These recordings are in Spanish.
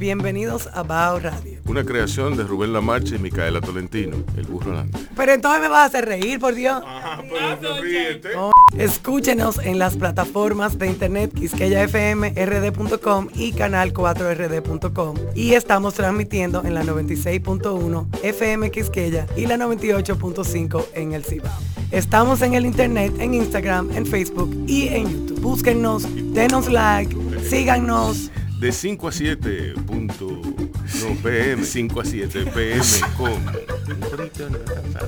Bienvenidos a Bao Radio. Una creación de Rubén Lamarche y Micaela Tolentino, el burro Lante. Pero entonces me vas a hacer reír, por Dios. pero ríete. Oh, Escúchenos en las plataformas de internet quisqueyafmrd.com y canal 4rd.com y estamos transmitiendo en la 96.1 FM Quisqueya y la 98.5 en el Cibao. Estamos en el internet, en Instagram, en Facebook y en YouTube. Búsquennos, denos like, síganos. De 5 a 7 punto, no, PM, 5 a 7 PM con un corito no tan sano.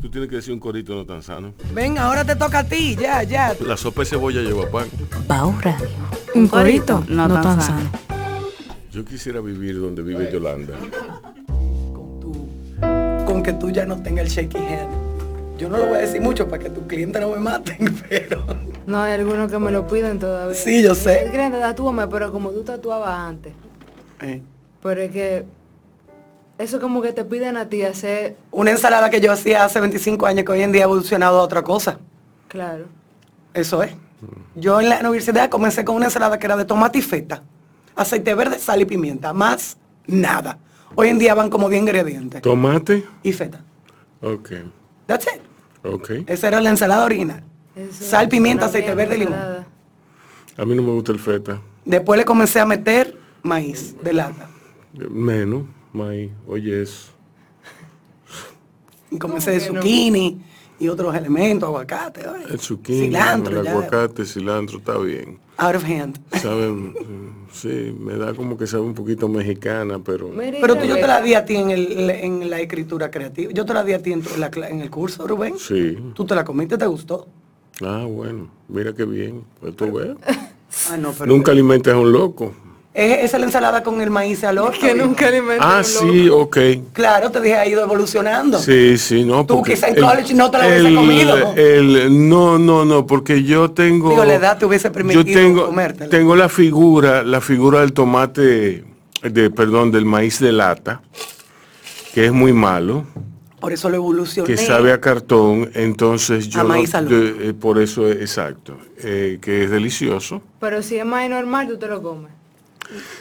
Tú tienes que decir un corito no tan sano. Ven, ahora te toca a ti, ya, ya. La sopa de cebolla lleva pan. Bao Radio. Un corito, no, tan, sano. Yo quisiera vivir donde vive Yolanda. Con, tu, con que tú ya no tengas el shaky hand. Yo no lo voy a decir mucho para que tus clientes no me maten, pero... No, hay algunos que me lo piden todavía. Sí, yo sé. Cliente, tatúame, pero como tú tatuabas antes. Eh. Pero es que eso como que te piden a ti hacer, Una ensalada que yo hacía hace 25 años que hoy en día ha evolucionado a otra cosa. claro. Eso es. Yo en la universidad comencé con una ensalada que era de tomate y feta, aceite verde, sal y pimienta, más nada. Hoy en día van como 10 ingredientes. Tomate. Y feta. Ok. That's it. Ok. Esa era la ensalada original. Eso Sal, pimienta, aceite verde y limón. A mí no me gusta el feta. Después le comencé a meter maíz de lata. Menos, maíz. Oye eso. Y comencé de zucchini y otros elementos, aguacate, oye. El zucchini, cilantro, el ya. aguacate, cilantro, está bien. Out of hand. Sabe, mm, sí, me da como que sabe un poquito mexicana, pero... Pero tú, yo te la di a ti en, el, en la escritura creativa. Yo te la di a ti en, tu- en la cla- en el curso, Rubén. Sí. Tú te la comiste, te gustó. Ah, bueno, mira qué bien. Pues tú ves. Ah, no, pero Nunca alimentas a un loco. es, esa es la ensalada con el maíz al horno. que nunca alimentan Ah, un sí, loco. ok. Claro, te dije, ha ido evolucionando. Sí, sí, no. Tú porque quizá en college no te la hubiese comido. el- no, no, no, porque yo tengo... Digo, la edad te hubiese permitido Yo tengo, comértela. tengo la figura, la figura del tomate, de, perdón, del maíz de lata, que es muy malo. Por eso lo evolucioné. que sabe a cartón, entonces yo A no- maíz de- eh, por eso es exacto, eh, que es delicioso. Pero si es más normal, tú te lo comes.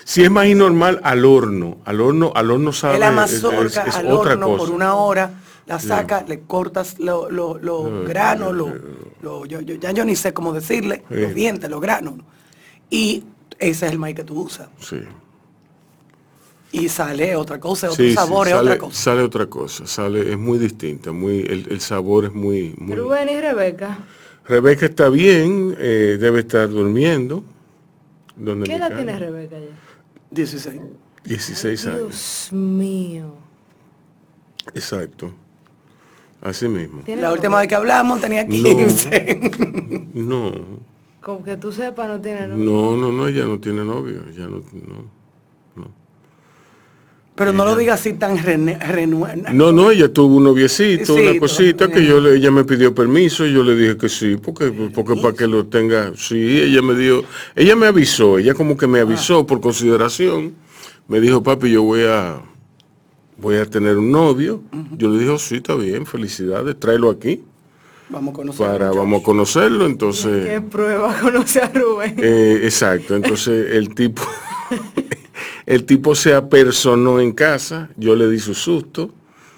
Si es maíz normal al horno, al horno, al horno sabe la es- mazorca es- es al otra horno cosa. por una hora, la sacas, le cortas los lo, lo Eh, granos, eh, lo- eh, lo- yo, yo- ya yo ni sé cómo decirle, Eh. los dientes, los granos. Y ese es el maíz que tú usas. Sí. Y sale otra cosa, otro Sí, sí, sabor, es sale, otra cosa. sale otra cosa, sale, es muy distinta, muy, el, el sabor es muy, muy- Rubén y Rebeca, Rebeca está bien, eh, debe estar durmiendo. ¿Dónde ¿qué edad tiene Rebeca ya? 16. 16 años, Dios mío. exacto. Así mismo. ¿Tiene La última vez que hablamos tenía No. 15. No, Como que tú sepas, no tiene novio. no, no, no, ella no tiene novio, ya no, no, no. Pero no lo digas así tan rene- renue- No, no, ella tuvo un noviecito, Sí, una cosita que yo le, ella me pidió permiso y yo le dije que sí, porque, porque para que lo tenga, sí, ella me dio, ella me avisó, ella como que me avisó por consideración, me dijo, papi, yo voy a, voy a tener un novio, yo le dije, "Oh, sí, está bien, felicidades, tráelo aquí, Vamos a conocer. para, vamos a conocerlo, ¿Qué entonces, prueba conoce a Rubén? eh, exacto, entonces el tipo, el tipo se apersonó en casa, yo le di su susto,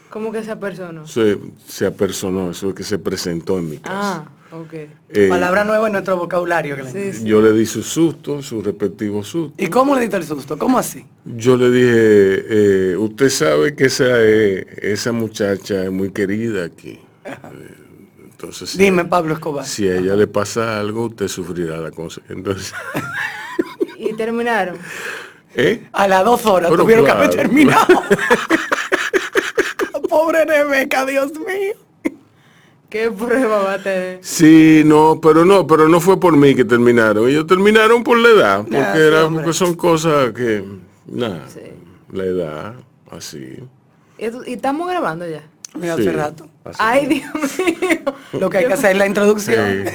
¿Cómo que esa persona? se, se apersonó, eso es que se presentó en mi casa. Ah, ok. Eh, Palabra nueva en nuestro vocabulario. Sí, sí. Yo le di su susto, su respectivo susto. ¿Y cómo le diste el susto? ¿Cómo así? Yo le dije, eh, usted sabe que esa, eh, esa muchacha es muy querida aquí. Eh, Entonces, si, Dime, Pablo Escobar. si a ella le pasa algo, usted sufrirá la consecuencia. Entonces, Y terminaron. ¿Eh? A las dos horas tuvieron que claro. haber terminado. Pobre Rebeca, Dios mío. ¿Qué prueba va a tener? Sí, no, pero no, pero no fue por mí que terminaron. Ellos terminaron por la edad, porque, Ah, era, hombre. porque son cosas que, nada, Sí. la edad, así. ¿Y, estamos grabando ya? Mira, Sí, hace rato. así. Ay, Dios mío. Lo que hay que hacer es la introducción.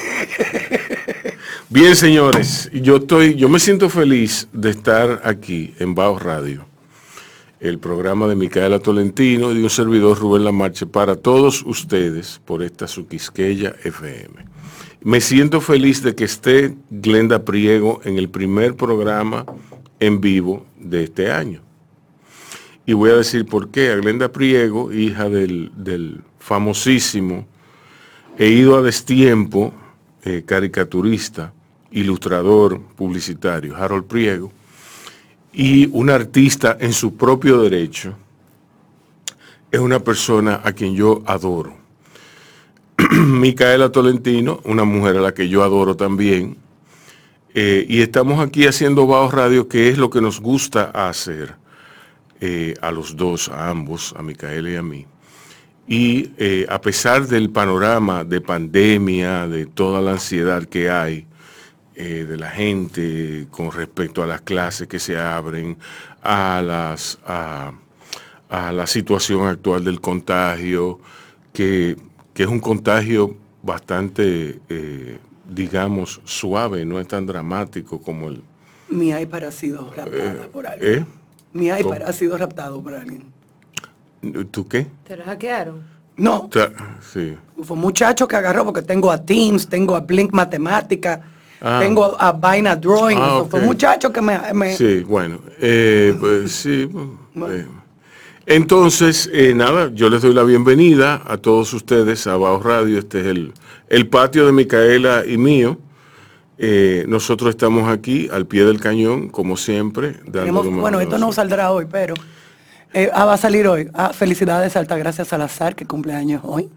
Bien, señores, yo estoy, yo me siento feliz de estar aquí en Baos Radio, el programa de Micaela Tolentino y de un servidor Rubén Lamarche para todos ustedes por esta Suquisqueya FM. Me siento feliz de que esté Glenda Priego en el primer programa en vivo de este año. Y voy a decir por qué. A Glenda Priego, hija del, del famosísimo He ido a destiempo, eh, caricaturista, ilustrador, publicitario, Harold Priego, y un artista en su propio derecho, es una persona a quien yo adoro. Micaela Tolentino, una mujer a la que yo adoro también, eh, y estamos aquí haciendo Baos Radio, que es lo que nos gusta hacer eh, a los dos, a ambos, a Micaela y a mí. Y eh, a pesar del panorama de pandemia, de toda la ansiedad que hay eh, de la gente con respecto a las clases que se abren, a, las, a, a la situación actual del contagio, que, que es un contagio bastante, eh, digamos, suave, no es tan dramático como el... Mi iPad ha sido raptada por alguien. ¿Eh? Mi iPad ¿Cómo? ha sido raptado por alguien. ¿Tú qué? ¿Te lo hackearon? No, Ta- Sí. fue un muchacho que agarró porque tengo a Teams, tengo a Blink Matemática, Ah. tengo a Vaina Drawing. Ah, Fue un muchacho que me... me- Sí, bueno, eh, pues sí. eh. Entonces, eh, nada, yo les doy la bienvenida a todos ustedes a Baos Radio. Este es el, el patio de Micaela y mío. Eh, nosotros estamos aquí al pie del cañón, como siempre. tenemos- bueno, esto no saldrá hoy, pero... eh, ah, va a salir hoy. Ah, felicidades, Altagracia Salazar, que cumple años hoy.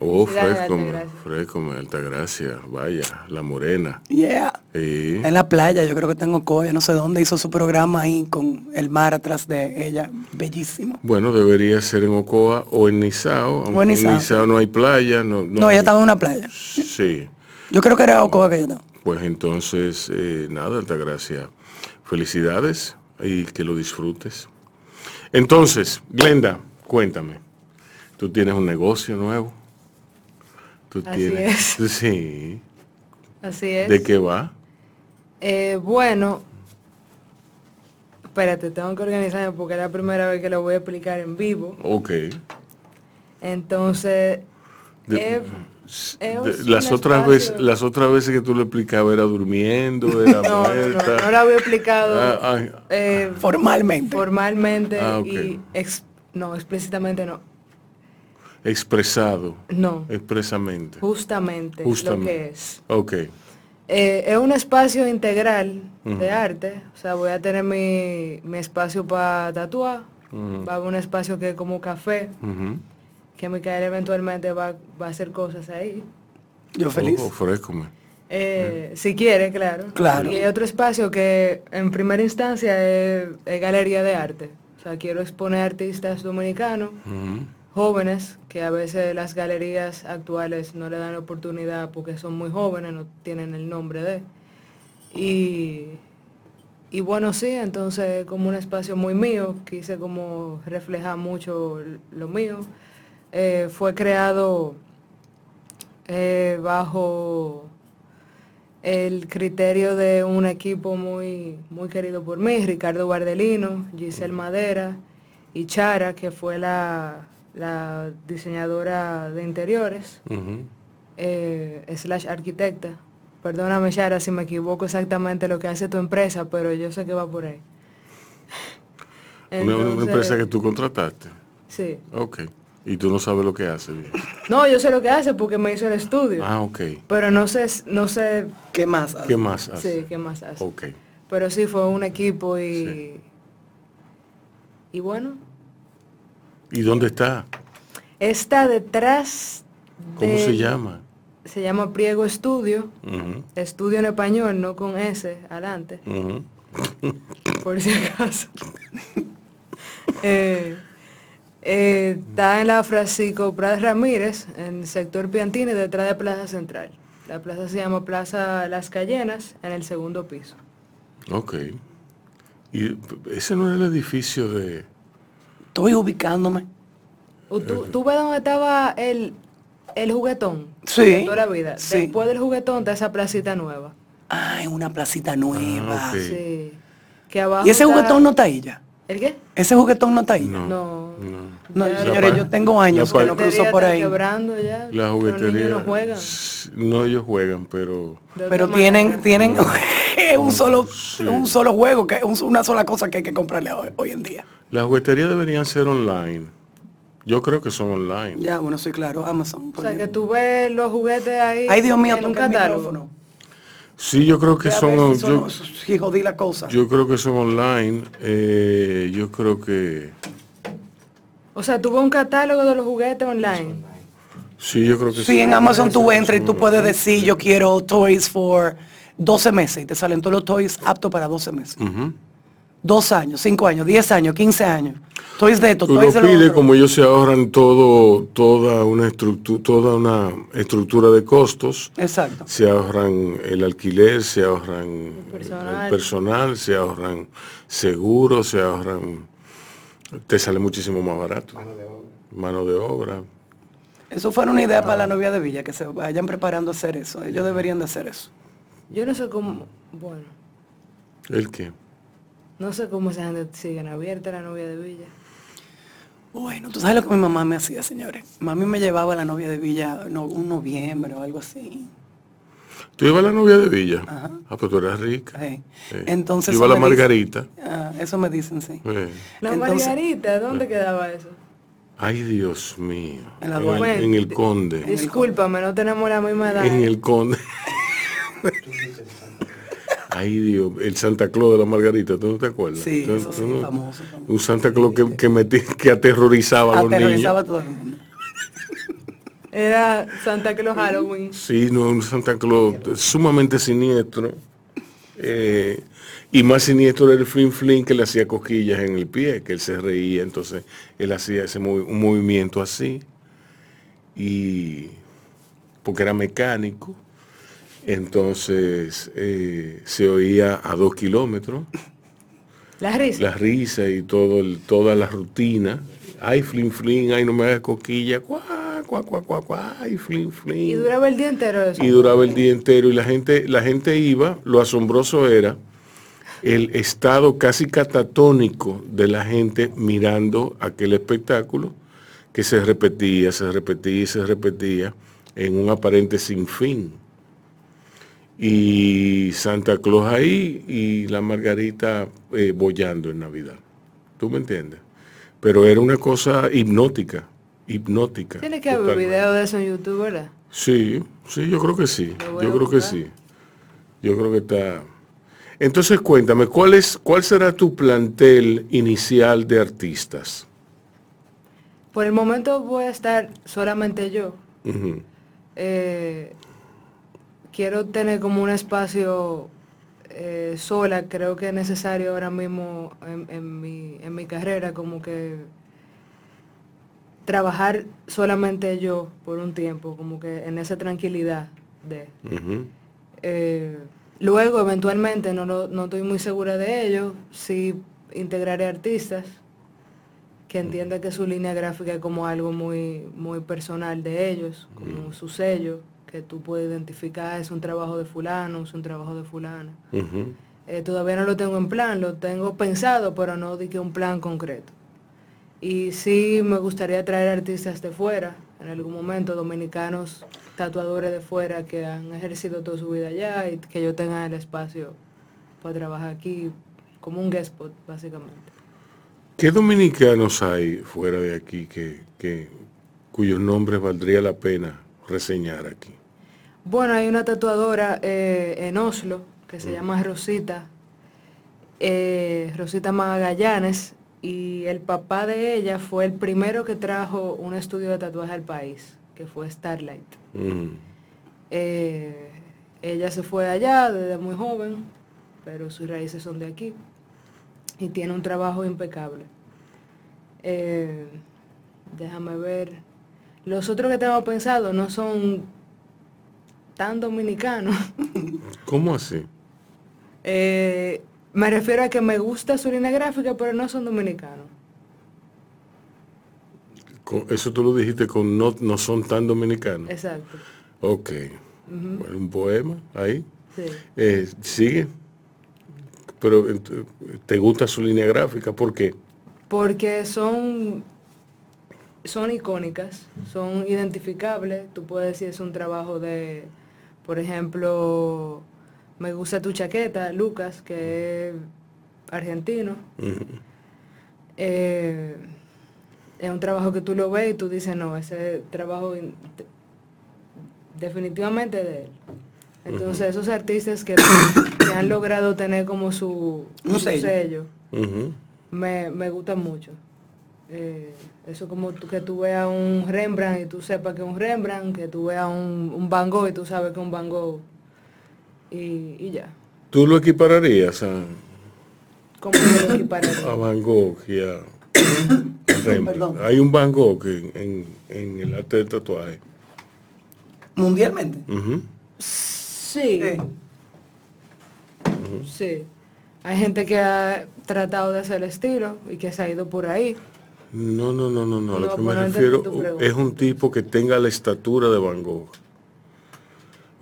Oh, fresco, fresco, Altagracia, vaya, la morena. Yeah. Sí. En la playa, yo creo que tengo Coya, no sé dónde, hizo su programa ahí con el mar atrás de ella. Bellísimo. Bueno, debería ser en Ocoa o en Nizao. aunque en en Nizao. No hay playa. No, No, ella estaba en una playa. Sí. Yo creo que era Ocoa que ella estaba. Pues entonces, eh, nada, Altagracia, felicidades y que lo disfrutes. Entonces, Glenda, cuéntame, ¿tú tienes un negocio nuevo? ¿Tú Así tienes? Sí. Así es. ¿De qué va? Eh, bueno, espérate, tengo que organizarme porque es la primera vez que lo voy a explicar en vivo. Ok. Entonces, De- es- De- es las otras veces, las otras veces que tú lo explicabas era durmiendo, era No, no, no, muerta. no lo había explicado Ah, ah, eh, Formalmente. formalmente Ah, y ex- no, explícitamente no. Expresado, No, expresamente. justamente, Justamente. lo que es. Ok. Eh, es un espacio integral de arte, o sea, voy a tener mi, mi espacio para tatuar, Ujú. va a haber un espacio que es como café, Ujú. que Micael eventualmente va, va a hacer cosas ahí. Yo feliz. Oh. Eh, Si quiere, claro. Claro. Y hay otro espacio que en primera instancia es, es galería de arte. O sea, quiero exponer artistas dominicanos. Jóvenes, que a veces las galerías actuales no le dan oportunidad porque son muy jóvenes, no tienen el nombre de. Y, y bueno, sí, entonces como un espacio muy mío, quise como reflejar mucho lo mío. Eh, fue creado eh, bajo el criterio de un equipo muy, muy querido por mí, Ricardo Bardelino, Giselle Madera y Chara, que fue la, la diseñadora de interiores, eh, slash arquitecta. Perdóname, Chara, si me equivoco exactamente lo que hace tu empresa, pero yo sé que va por ahí. una, empresa que tú contrataste. Sí. Ok. Y tú no sabes lo que hace. No, yo sé lo que hace porque me hizo el estudio. Ah, ok. Pero no sé, no sé. ¿Qué más hace? ¿Qué más hace? Sí, ¿qué más hace? Ok. Pero sí fue un equipo y. Y bueno. ¿Y dónde está? Está detrás. ¿Cómo se llama? Se llama Priego Estudio. Estudio en español, no con S, adelante. Por si acaso. eh, eh, está en la Francisco Prat Ramírez, en el sector Piantini, detrás de Plaza Central. La plaza se llama Plaza Las Cayenas, en el segundo piso. Ok. ¿Y ese no era el edificio de...? Estoy ubicándome. ¿Tú, ves dónde estaba el, el juguetón? Sí. toda la vida. Después del juguetón está esa placita nueva. Ah, es una placita nueva. Ah, sí. Que ¿Y ese juguetón no está ahí ya? ¿El qué? ¿Ese juguetón no está ahí? No. No, señores, yo tengo años que no cruzo por ahí. Ya, la juguetería. no juegan. No, ellos juegan, pero... Pero tienen, tienen un solo, un solo juego, que es una sola cosa que hay que comprarle hoy, en día. Las jugueterías deberían ser online. Yo creo que son online. Ya, bueno, sí, claro, Amazon. O sea, que tú ves los juguetes ahí Ay, Dios mío, en un catálogo. Sí, yo creo que son... yo, jodí la cosa. Yo creo que son online. Eh, yo creo que... O sea, tuvo un catálogo de los juguetes online. Sí, yo creo que sí. Sí, en Amazon tú entras y tú puedes decir, yo quiero toys for 12 meses y te salen todos los toys aptos para 12 meses. Dos años, cinco años, diez años, 15 años. Toys de esto, toys de pide como ellos se ahorran todo, toda una estructura, toda una estructura de costos. Exacto. Se ahorran el alquiler, se ahorran el personal se ahorran seguros, se ahorran te sale muchísimo más barato. Mano de obra. Mano de obra. Eso fue una idea para la novia de Villa, que se vayan preparando a hacer eso. Ellos deberían de hacer eso. Yo no sé cómo, bueno. ¿El qué? No sé cómo esa gente siguen abierta la novia de Villa. Bueno, tú sabes lo que mi mamá me hacía, señores. Mami me llevaba a la novia de Villa no, un noviembre o algo así. ¿Tú ibas a la novia de Villa? Ajá. Ah, pues tú eras rica. Sí. Entonces. Iba a la Margarita. Ah, eso me dicen, sí. La Margarita, ¿dónde quedaba eso? Ay, Dios mío. En, en, el Conde. Discúlpame, no tenemos la misma edad. En el Conde. Ay, Dios, el Santa Claus de la Margarita, ¿tú no te acuerdas? Sí, eso famoso, Un Santa Claus que, que, que aterrorizaba a los niños. Aterrorizaba a todo el mundo. Era Santa Claus Halloween. Sí, no, un Santa Claus sumamente siniestro. Eh, y más siniestro era el Flin Flin que le hacía cosquillas en el pie, que él se reía, entonces él hacía ese un movimiento así. Y porque era mecánico, entonces eh, se oía a dos kilómetros. La risa. La risa y todo el, toda la rutina. Ay, Flin Flin, ay, no me hagas cosquillas y duraba el día entero eso. Y duraba el día entero y la gente, la gente iba, lo asombroso era el estado casi catatónico de la gente mirando aquel espectáculo que se repetía, se repetía y se repetía en un aparente sinfín. Y Santa Claus ahí y la Margarita eh, bollando en Navidad. ¿Tú me entiendes? Pero era una cosa hipnótica hipnótica. Tiene que haber video de eso en YouTube, ¿verdad? Sí, sí, yo creo que sí. Yo creo que sí. Yo creo que está. Entonces cuéntame, ¿cuál es, cuál será tu plantel inicial de artistas? Por el momento voy a estar solamente yo. Eh, quiero tener como un espacio eh, sola, creo que es necesario ahora mismo en, mi, en mi carrera, como que trabajar solamente yo por un tiempo, como que en esa tranquilidad de... Eh, luego, eventualmente, no, lo- no estoy muy segura de ello, sí integraré artistas que entiendan que su línea gráfica es como algo muy, muy personal de ellos, como su sello, que tú puedes identificar, es un trabajo de fulano, es un trabajo de fulano. Ujú. Eh, todavía no lo tengo en plan, lo tengo pensado, pero no di que un plan concreto. Y sí me gustaría traer artistas de fuera, en algún momento, dominicanos, tatuadores de fuera que han ejercido toda su vida allá y que yo tenga el espacio para trabajar aquí como un guest spot, básicamente. ¿Qué dominicanos hay fuera de aquí que, que- cuyos nombres valdría la pena reseñar aquí? Bueno, hay una tatuadora eh, en Oslo que se llama Rosita, eh, Rosita Magallanes, y el papá de ella fue el primero que trajo un estudio de tatuaje al país, que fue Starlight. Ujú. Eh, ella se fue allá desde muy joven, pero sus raíces son de aquí, y tiene un trabajo impecable. Eh, déjame ver. Los otros que tengo pensado no son tan dominicanos. ¿Cómo así? Eh, me refiero a que me gusta su línea gráfica, pero no son dominicanos. Con- Eso tú lo dijiste con no, no son tan dominicanos. Exacto. Ok. Bueno, un poema ahí. Sí. Eh, sigue. Pero ent- te gusta su línea gráfica, ¿por qué? Porque son, son icónicas, son identificables. Tú puedes decir es un trabajo de, por ejemplo, me gusta tu chaqueta, Lucas, que es argentino. Eh, es un trabajo que tú lo ves y tú dices, no, ese trabajo in- de- definitivamente de él. Entonces esos artistas que, que han logrado tener como su, Un sello. Me, me gustan mucho. Eh, eso como tú- que tú veas un Rembrandt y tú sepas que es un Rembrandt, que tú veas un, un Van Gogh y tú sabes que es un Van Gogh. Y, y ya. ¿Tú lo equipararías a, ¿Cómo yo lo equipararía? a Van Gogh y a a Rembrandt? Perdón. Hay un Van Gogh en, en- en el arte del tatuaje. Mundialmente. Ujú. Sí. Eh, Sí. Hay gente que ha tratado de hacer el estilo y que se ha ido por ahí. No, no, no, no, no. A lo No, que me refiero es un tipo que tenga la estatura de Van Gogh.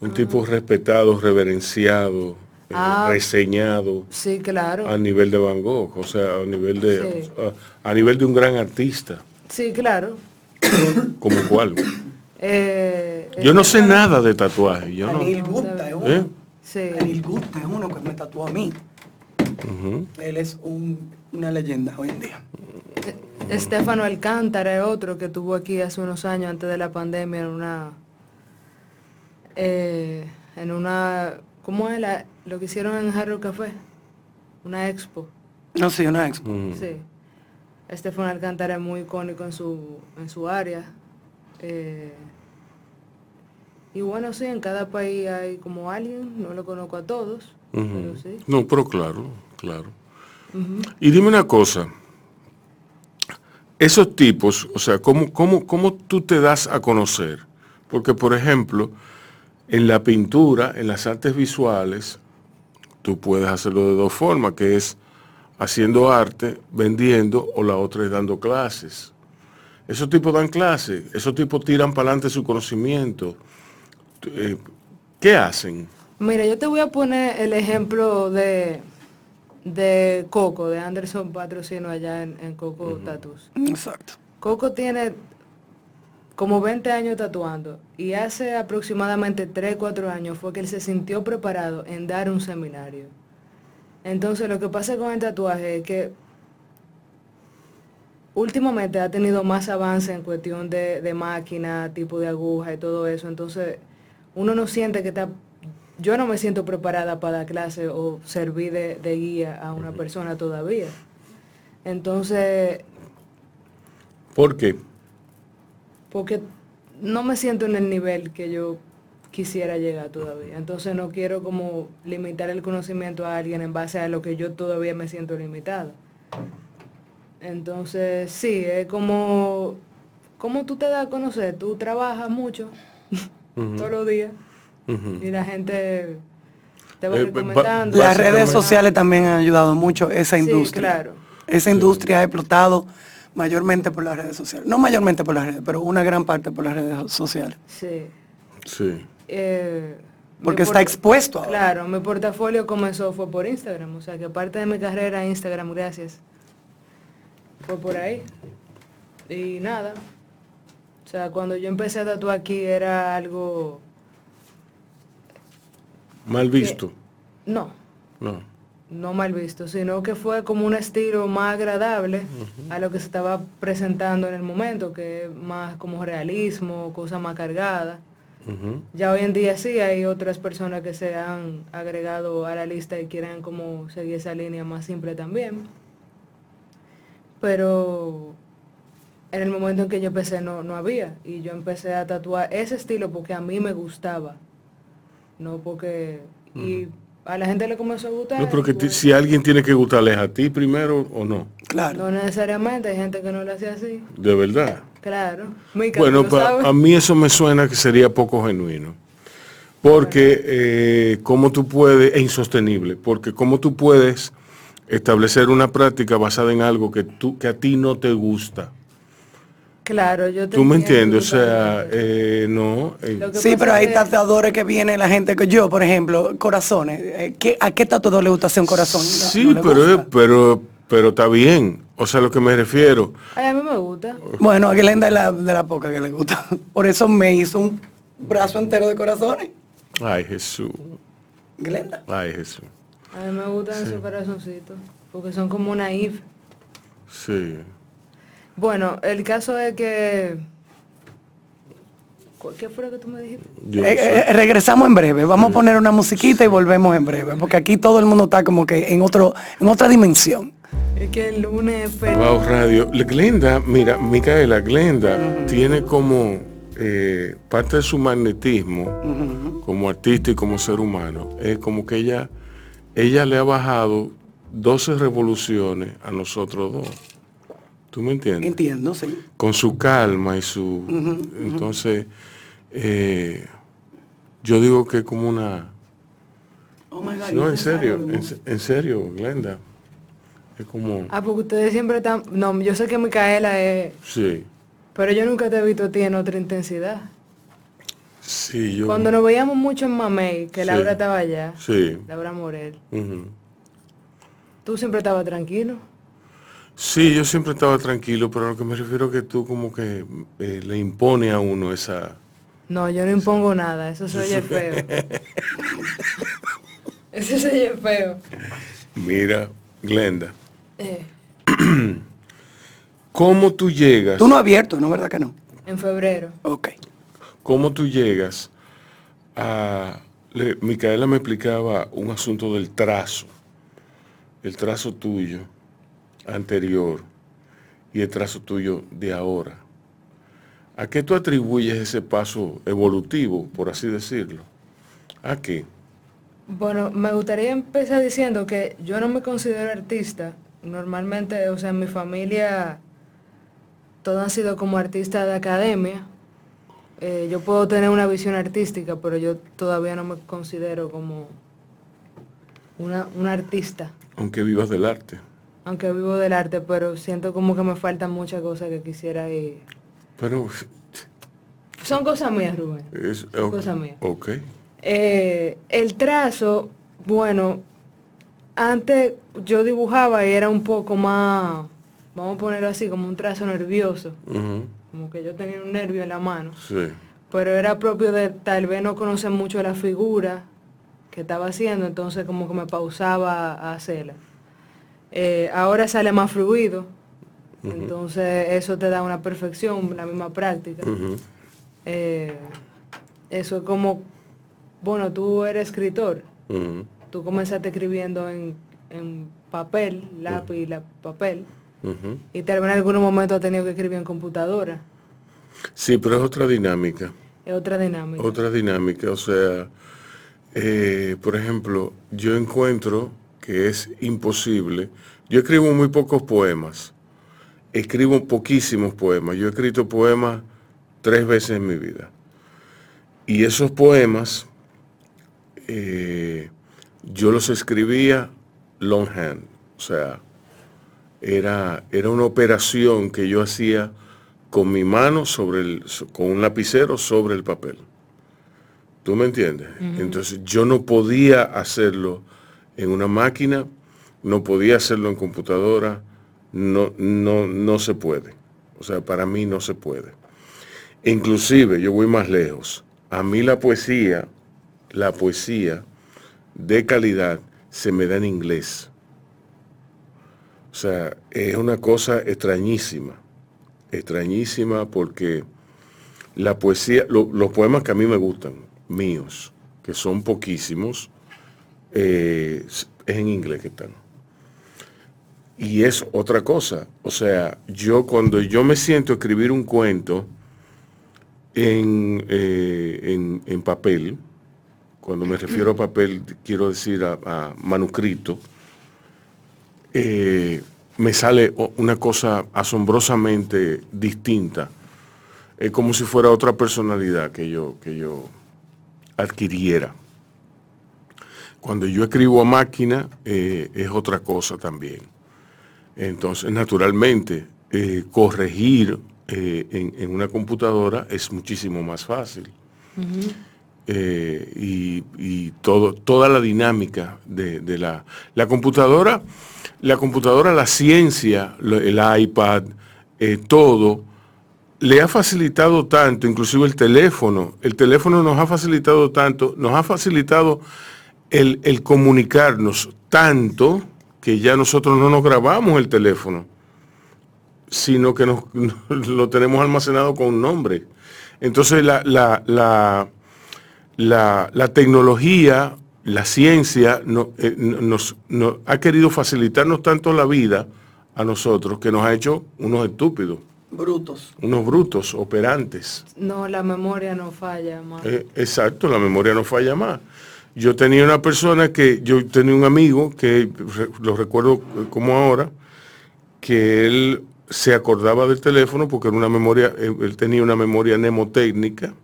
Un tipo respetado, reverenciado, eh, Ah. reseñado Sí, claro. a nivel de Van Gogh, o sea, a nivel de Sí. a, a nivel de un gran artista, Sí, claro. como cuál. Eh, Yo no sé Estefano- nada de tatuaje, yo no. Anil Gupta es uno. ¿Eh? Sí. Es uno que me tatuó a mí. Él es un- una leyenda hoy en día. Estefano Alcántara es otro que tuvo aquí hace unos años antes de la pandemia en una eh, en una ¿cómo es la- lo que hicieron en Jarro Café? Una expo. No, sí, una expo. Mm. Sí. Estefano Alcántara es muy icónico en su en su área. Eh, y bueno, sí, en cada país hay como alguien, no lo conozco a todos, Ujú. pero sí. No, pero claro, claro. Y dime una cosa, esos tipos, o sea, ¿cómo, cómo, cómo tú te das a conocer? Porque, por ejemplo, en la pintura, en las artes visuales, tú puedes hacerlo de dos formas, que es haciendo arte, vendiendo, o la otra es dando clases. Esos tipos dan clases, esos tipos tiran para adelante su conocimiento. Eh, ¿Qué hacen? Mira, yo te voy a poner el ejemplo de, de Coco, de Anderson Patrocino allá en, en Coco Tattoos. Exacto. Coco tiene como 20 años tatuando y hace aproximadamente 3, 4 años fue que él se sintió preparado en dar un seminario. Entonces lo que pasa con el tatuaje es que últimamente ha tenido más avance en cuestión de, de máquina, tipo de aguja y todo eso. Entonces uno no siente que está... Yo no me siento preparada para dar clase o servir de, de guía a una persona todavía. Entonces ¿Por qué? porque no me siento en el nivel que yo quisiera llegar todavía. Entonces no quiero como limitar el conocimiento a alguien en base a lo que yo todavía me siento limitado. Entonces, sí, es como, como tú te das a conocer, tú trabajas mucho todos los días Y la gente te va Eh, recomendando. Las redes sociales también han ayudado mucho esa Sí, industria. claro. Esa industria ha explotado mayormente por las redes sociales. No mayormente por las redes, pero una gran parte por las redes sociales. Sí. Sí. Eh, Porque está expuesto ahora. Claro, mi portafolio comenzó fue por Instagram, o sea que parte de mi carrera en Instagram, gracias, fue por ahí. Y nada, o sea, cuando yo empecé a tatuar aquí era algo, Mal visto. no, No. no mal visto, sino que fue como un estilo más agradable a lo que se estaba presentando en el momento, que más como realismo, cosas más cargadas. Ujú. Ya hoy en día sí hay otras personas que se han agregado a la lista y quieren como seguir esa línea más simple también. Pero en el momento en que yo empecé no, no había. Y yo empecé a tatuar ese estilo porque a mí me gustaba. No porque... Y a la gente le comenzó a gustar. No, pero que bueno, si alguien tiene que gustarles a ti primero o no. Claro. No necesariamente, hay gente que no lo hace así. De verdad. Claro. Mica, Bueno, pa- a mí eso me suena que sería poco genuino. Porque eh, cómo tú puedes, e insostenible, porque cómo tú puedes establecer una práctica basada en algo que tú, que a ti no te gusta. Claro, yo te ¿Tú me entiendo entiendes? O sea, eh, no. eh, Sí, pero hay tatuadores que viene la gente que yo, por ejemplo, corazones. eh, ¿qué- ¿A qué tatuador le gusta hacer un corazón? Sí, no pero, pero, pero está bien. O sea, a lo que me refiero. Ay, a mí me gusta. Bueno, a Glenda es la, de la poca que le gusta. Por eso me hizo un brazo entero de corazones. Ay, Jesús. Glenda. Ay, Jesús. A mí me gustan esos corazoncitos, porque son como una if. Sí. Bueno, el caso es que... ¿Cu- ¿Qué fue lo que tú me dijiste? Eh, eh, regresamos en breve. Vamos a poner una musiquita y volvemos en breve. Porque aquí todo el mundo está como que en otro, en otra dimensión. Es que el lunes... pe- Wow Radio. Glenda, mira, Micaela, Glenda tiene como eh, parte de su magnetismo como artista y como ser humano. Es como que ella, ella le ha bajado 12 revoluciones a nosotros dos. ¿Tú me entiendes? Entiendo, sí. Con su calma y su... Entonces, eh, yo digo que es como una... Oh my God, No, en serio, en, se- en serio, Glenda. Es como... Ah, porque ustedes siempre están... No, yo sé que Micaela es... Sí, Pero yo nunca te he visto a ti en otra intensidad. sí, yo... Cuando nos veíamos mucho en Mamey, que Sí. Laura estaba allá, Sí. Laura Morel, tú siempre estabas tranquilo. Sí, yo siempre estaba tranquilo, pero a lo que me refiero es que tú como que eh, le impone a uno esa... No, yo no impongo nada, eso se oye feo. eso se oye feo. Mira, Glenda, Eh, ¿cómo tú llegas? Tú no has abierto, ¿no? ¿Verdad que no? en febrero. Ok. ¿Cómo tú llegas a... le- Micaela me explicaba un asunto del trazo, el trazo tuyo anterior y el trazo tuyo de ahora. ¿A qué tú atribuyes ese paso evolutivo, por así decirlo? ¿A qué? Bueno, me gustaría empezar diciendo que yo no me considero artista. Normalmente, o sea, en mi familia todos han sido como artistas de academia. Eh, yo puedo tener una visión artística, pero yo todavía no me considero como una, una artista. Aunque vivas del arte. Aunque vivo del arte, pero siento como que me faltan muchas cosas que quisiera y... Pero Son cosas mías, Rubén. es... Son cosas mías. Ok. Eh, el trazo, bueno, antes yo dibujaba y era un poco más, vamos a ponerlo así, como un trazo nervioso, como que yo tenía un nervio en la mano, Sí. pero era propio de tal vez no conocer mucho la figura que estaba haciendo, entonces como que me pausaba a hacerla. Eh, ahora sale más fluido, entonces eso te da una perfección, la misma práctica. Eh, eso es como, bueno, tú eres escritor, tú comenzaste escribiendo en, en papel, lápiz, la, papel, y tal vez en algunos momentos has tenido que escribir en computadora. Sí, pero es otra dinámica. Es otra dinámica. Otra dinámica, o sea, eh, por ejemplo, yo encuentro que es imposible. Yo escribo muy pocos poemas, escribo poquísimos poemas. Yo he escrito poemas tres veces en mi vida. Y esos poemas, eh, yo los escribía longhand, o sea, era, era una operación que yo hacía con mi mano sobre el, con un lapicero sobre el papel. ¿Tú me entiendes? Entonces yo no podía hacerlo en una máquina, no podía hacerlo en computadora, no, no, no se puede. O sea, para mí no se puede. Inclusive, yo voy más lejos. A mí la poesía, la poesía de calidad se me da en inglés. O sea, es una cosa extrañísima, extrañísima porque la poesía, los poemas que a mí me gustan, míos, que son poquísimos, eh, es en inglés que están. Y es otra cosa. O sea, yo cuando yo me siento a escribir un cuento en, eh, en, papel, cuando me refiero a papel, quiero decir a, manuscrito, eh, me sale una cosa asombrosamente distinta. Es como si fuera otra personalidad que yo, que yo adquiriera. Cuando yo escribo a máquina eh, es otra cosa también. Entonces, naturalmente, eh, corregir eh, en, una computadora es muchísimo más fácil. y, todo, toda la dinámica de, la, la, computadora, la computadora, la ciencia, el iPad, todo, le ha facilitado tanto, inclusive el teléfono, el teléfono nos ha facilitado tanto, nos ha facilitado el, comunicarnos tanto que ya nosotros no nos grabamos el teléfono, sino que nos, lo tenemos almacenado con un nombre. Entonces la, la, la, tecnología, la ciencia eh, nos, nos ha querido facilitarnos tanto la vida a nosotros que nos ha hecho unos estúpidos. Brutos. Unos brutos, operantes. No, la memoria no falla más. Eh, exacto, la memoria no falla más. Yo tenía una persona que, yo tenía un amigo que lo recuerdo como ahora, que él se acordaba del teléfono porque era una memoria, él tenía una memoria mnemotécnica,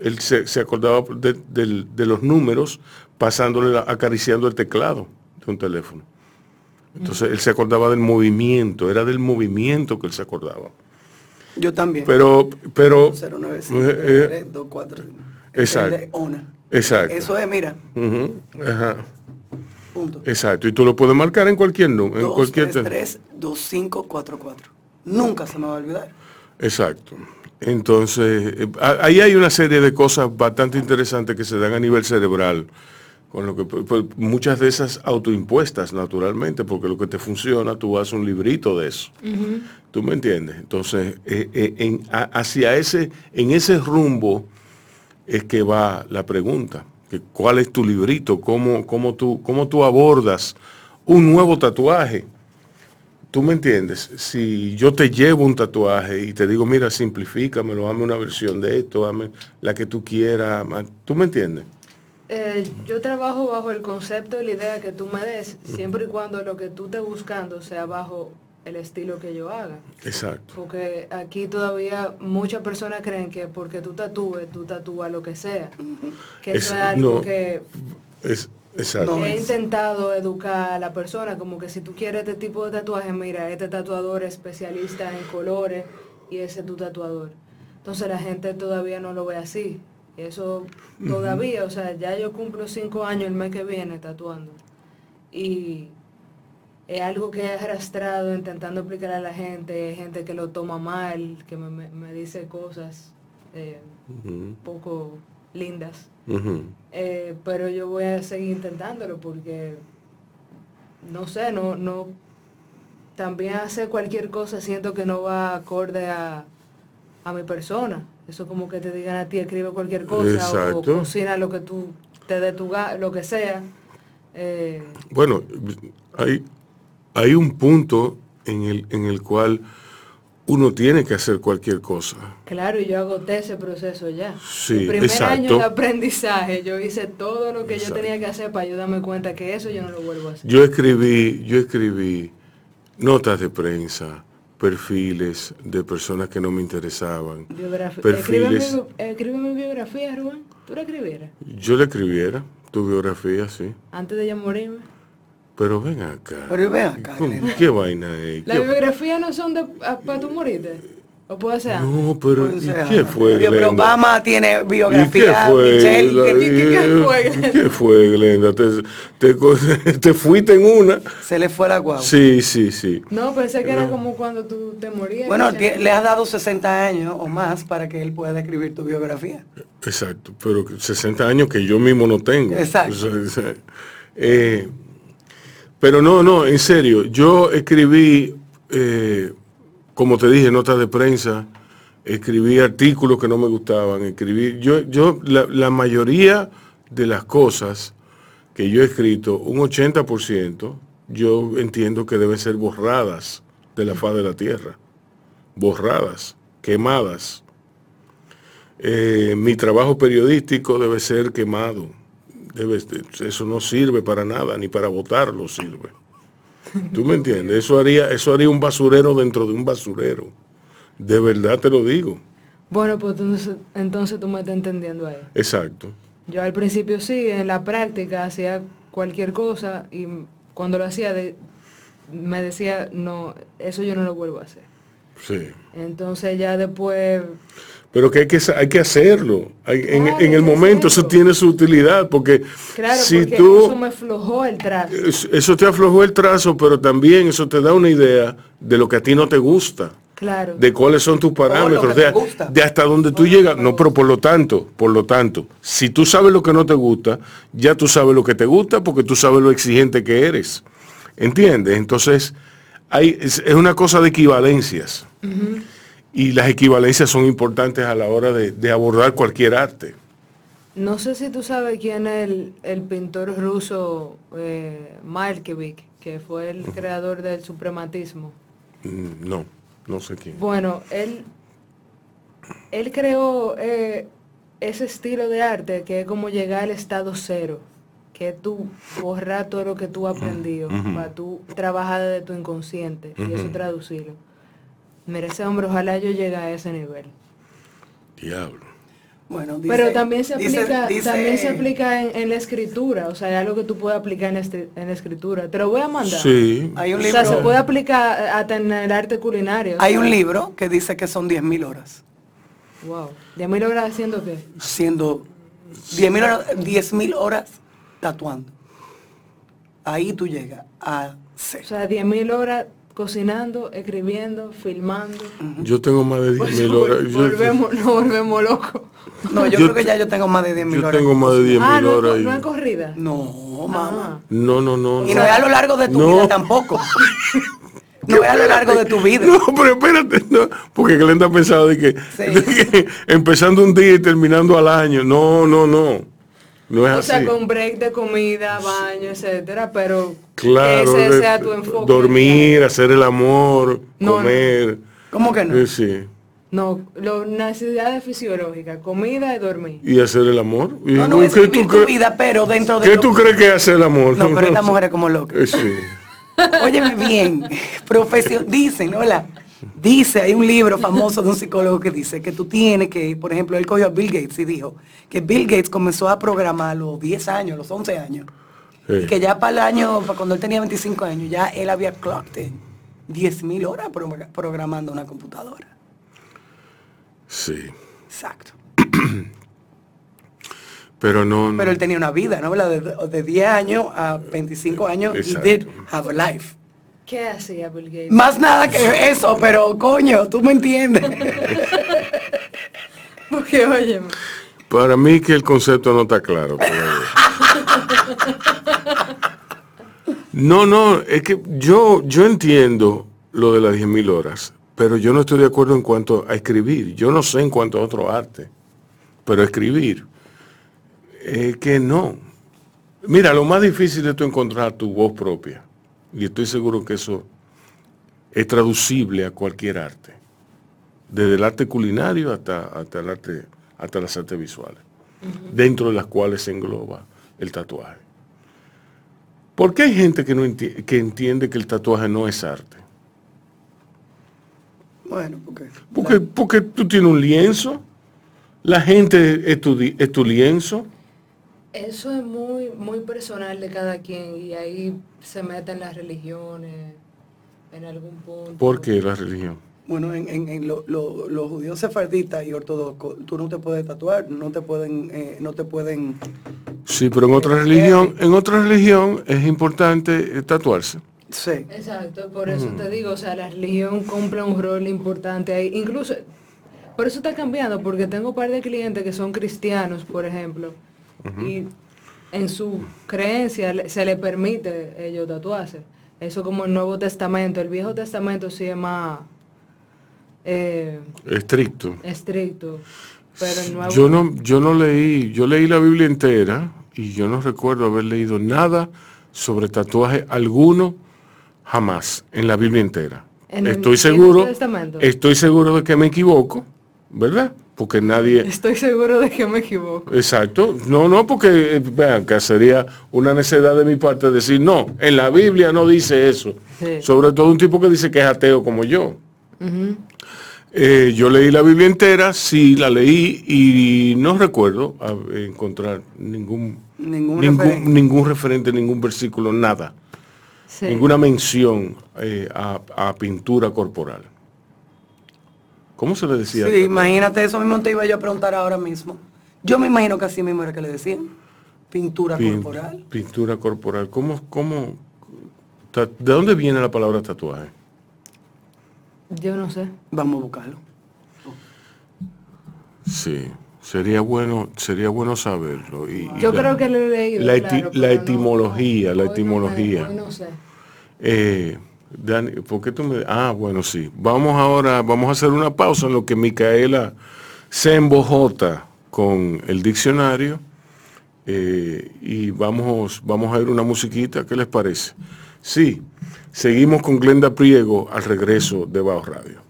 él se, acordaba de, los números pasándole, acariciando el teclado de un teléfono. Entonces él se acordaba del movimiento, era del movimiento que él se acordaba. Yo también. Pero, pero... 095, eh, 4, eh, exacto. Exacto. Eso es, mira. Ajá. Punto. Exacto. Y tú lo puedes marcar en cualquier número. En cualquier 3, 2, 5, 4, 4. Nunca se me va a olvidar. Exacto. Entonces, eh, ahí hay una serie de cosas bastante interesantes que se dan a nivel cerebral con lo que pues, muchas de esas autoimpuestas naturalmente, porque lo que te funciona, tú haces un librito de eso. ¿Tú me entiendes? Entonces, eh, eh, en, hacia ese, en ese rumbo es que va la pregunta. Que ¿Cuál es tu librito? ¿Cómo, cómo, tú, ¿Cómo tú abordas un nuevo tatuaje? ¿Tú me entiendes? Si yo te llevo un tatuaje y te digo, mira, simplifícamelo, dame una versión de esto, dame la que tú quieras, ¿tú me entiendes? Eh, yo trabajo bajo el concepto y la idea que tú me des, siempre y cuando lo que tú estés buscando sea bajo el estilo que yo haga. Exacto. Porque aquí todavía muchas personas creen que porque tú tatúes, tú tatúas lo que sea. Que eso es algo que... Es, exacto. He intentado educar a la persona como que si tú quieres este tipo de tatuaje, mira, este tatuador es especialista en colores y ese es tu tatuador. Entonces la gente todavía no lo ve así. Eso todavía, o sea, ya yo cumplo cinco años el mes que viene tatuando. Y es algo que he arrastrado intentando explicar a la gente, gente que lo toma mal, que me, dice cosas eh, poco lindas. Eh, pero yo voy a seguir intentándolo porque, no sé, no, no, también hacer cualquier cosa siento que no va acorde a, a mi persona. Eso como que te digan a ti, escribe cualquier cosa o cocina lo que tú te dé tu lo que sea. Eh, bueno, hay, hay un punto en el, en el cual uno tiene que hacer cualquier cosa. Claro, y yo agoté ese proceso ya. Sí, el primer año de aprendizaje, yo hice todo lo que yo tenía que hacer para ayudarme cuenta que eso yo no lo vuelvo a hacer. Yo escribí, yo escribí notas de prensa, perfiles de personas que no me interesaban. Perfiles. Escríbeme, mi biografía, Rubén. ¿Tú la escribieras? Yo la escribiera, Tu biografía, sí. Antes de ya morirme. Pero ven acá. Pero ven acá, ¿Cómo- Glenda. ¿Qué vaina es? Las ¿Qué- biografías no son de para tu morirte. O puede ser. No, pero ¿y qué fue, Pero Glenda? Obama tiene ¿Y qué biografía, fue? Michelle, ¿qué- qué- qué- qué fue, Glenda? ¿Qué fue, Glenda? Te, te te fuiste en una. se le fue la guagua. Sí, sí, sí. No, pensé que era como cuando tú te morías. Bueno, que- tie- le has dado 60 años o más para que él pueda escribir tu biografía. Exacto, pero que 60 años que yo mismo no tengo. Exacto. O sea, o sea, eh, pero no, no, en serio, yo escribí, eh, como te dije, notas de prensa, escribí artículos que no me gustaban, escribí, yo, yo, la, mayoría de las cosas que yo he escrito, un 80%, yo entiendo que deben ser borradas de la faz de la tierra, borradas, quemadas. Eh, mi trabajo periodístico debe ser quemado. Debe- eso no sirve para nada, ni para votarlo sirve. ¿Tú me entiendes? Eso haría, eso haría un basurero dentro de un basurero. De verdad te lo digo. Bueno, pues entonces, entonces tú me estás entendiendo ahí. Exacto. Yo al principio sí, en la práctica hacía cualquier cosa y cuando lo hacía de- me decía, no, eso yo no lo vuelvo a hacer. Sí. Entonces ya después, Pero que hay que, hay que hacerlo. Hay- en, Claro, en hay el momento eso tiene su utilidad, porque claro, si porque tú... eso me flojó el trazo. es- Eso te aflojó el trazo, pero también eso te da una idea de lo que a ti no te gusta. Claro. de cuáles son tus parámetros, de, hasta dónde tú llegas. No, pero por lo tanto, por lo tanto, si tú sabes lo que no te gusta, ya tú sabes lo que te gusta porque tú sabes lo exigente que eres. ¿Entiendes? Entonces, hay, es, es una cosa de equivalencias. Y las equivalencias son importantes a la hora de, de abordar cualquier arte. No sé si tú sabes quién es el, el pintor ruso eh, que fue el creador del suprematismo. Mm, No, no sé quién. Bueno, él, él creó eh, ese estilo de arte que es como llegar al estado cero, que tú borrar todo lo que tú has aprendido, para tú trabajar desde tu inconsciente y eso traducirlo. Mira, ese hombre, ojalá yo llegue a ese nivel. Diablo. Bueno, dice- Pero también se aplica, dice- también se aplica en, en la escritura, o sea, es algo que tú puedes aplicar en, la estri- en la escritura. Te lo voy a mandar. Sí. Hay un O sea, libro, se puede aplicar hasta en el arte culinario. o hay sea, un libro que dice que son 10.000 horas. Wow. ¿De mil horas haciendo qué? Haciendo 10.000 horas, 10.000 horas tatuando. Ahí tú llegas a O ser. sea, 10.000 horas cocinando, escribiendo, filmando. Yo tengo más de 10 Pues horas. Yo, volvemos, nos volvemos locos. No, yo, Yo creo que ya yo tengo más de 10.000 yo horas. tengo más de 10 Ah, mil no, horas. co- no es corrida. No, mamá. No, no, no. Y no es a lo largo de tu No. vida tampoco. No es a lo largo de tu vida. No, pero espérate, no, porque Glenda ha pensado de que, Sí. de que empezando un día y terminando al año. No, no, no. No es O así. sea, con break de comida, baño, etcétera, pero claro, que ese sea tu enfoque. dormir, hacer el amor, No, comer. ¿Cómo que no? Eh, sí. No, lo, necesidades fisiológicas, comida y dormir. Y hacer el amor. ¿Y No, no tú- es vivir tu vida, pero dentro de ¿Qué lo- tú crees que es hacer el amor? No, pero esta mujer es como loca. Eh, sí. Óyeme bien, profesión, dicen, hola, dice, hay un libro famoso de un psicólogo que dice que tú tienes que, por ejemplo, él cogió a Bill Gates y dijo que Bill Gates comenzó a programar a los 10 años, los 11 años, Sí. y que ya para el año, para cuando él tenía 25 años, ya él había clocked 10 mil horas pro- programando una computadora. Sí. Exacto. Pero no. no. Pero él tenía una vida, ¿no? De, de 10 años a 25 años, he Exacto. did have a life. ¿Qué hacía Bill Gates? Más nada que eso, pero coño, tú me entiendes. Porque, oye, Para mí que el concepto no está claro. todavía. No, no, es que yo, yo entiendo lo de las 10.000 horas, pero yo no estoy de acuerdo en cuanto a escribir. Yo no sé en cuanto a otro arte, pero escribir, es que no. Mira, lo más difícil es tú encontrar tu voz propia. Y estoy seguro que eso es traducible a cualquier arte. Desde el arte culinario hasta, hasta el arte, hasta las artes visuales. Dentro de las cuales se engloba el tatuaje. ¿Por qué hay gente que, no enti- que entiende que el tatuaje no es arte? Bueno, porque... Porque, porque tú tienes un lienzo, la gente es tu, es tu lienzo, Eso es muy, muy personal de cada quien y ahí se meten las religiones en algún punto. ¿Por qué la religión? Bueno, en, en- en lo- lo- los judíos sefarditas y ortodoxos, tú no te puedes tatuar, no te pueden, eh, no te pueden. Sí, pero en otra religión, en otra religión es importante eh, tatuarse. Sí. Exacto, por eso Mm. te digo, o sea, la religión cumple un rol importante ahí. Incluso, por eso está cambiando, porque tengo un par de clientes que son cristianos, por ejemplo, y en su creencia se le permite ellos tatuarse. Eso como el Nuevo Testamento, el Viejo Testamento sí es más eh, Estricto. estricto, pero el Nuevo... Yo no, yo no leí, yo leí la Biblia entera y yo no recuerdo haber leído nada sobre tatuaje alguno jamás en la Biblia entera. En estoy seguro, estoy seguro de que me equivoco, ¿verdad? Porque nadie, Estoy seguro de que me equivoco. exacto, no, no, porque eh, vean que sería una necesidad de mi parte decir no, en la Biblia no dice eso. Sí. Sobre todo un tipo que dice que es ateo como yo. Eh, yo leí la Biblia entera, sí la leí y no recuerdo encontrar ningún Ningún ningún, referente. ningún referente, ningún versículo, nada, Sí. ninguna mención eh, a, a pintura corporal. ¿Cómo se le decía? Sí, imagínate, eso mismo te iba yo a preguntar ahora mismo. Yo me imagino que así mismo era que le decían. Pintura Pin- corporal. Pintura corporal. ¿Cómo, cómo, ta- ¿De dónde viene la palabra tatuaje? Yo no sé. Vamos a buscarlo. Sí, sería bueno, sería bueno saberlo. Y, y Yo la- creo que lo he leído. la eti- claro, la pero no- etimología, la etimología. no sé. Eh, Dani, ¿por qué tú me... Ah, bueno, sí. Vamos ahora, vamos a hacer una pausa en lo que Micaela se embojota con el diccionario eh, y vamos, vamos a ver una musiquita, ¿qué les parece? Sí, seguimos con Glenda Priego al regreso de Bajo Radio.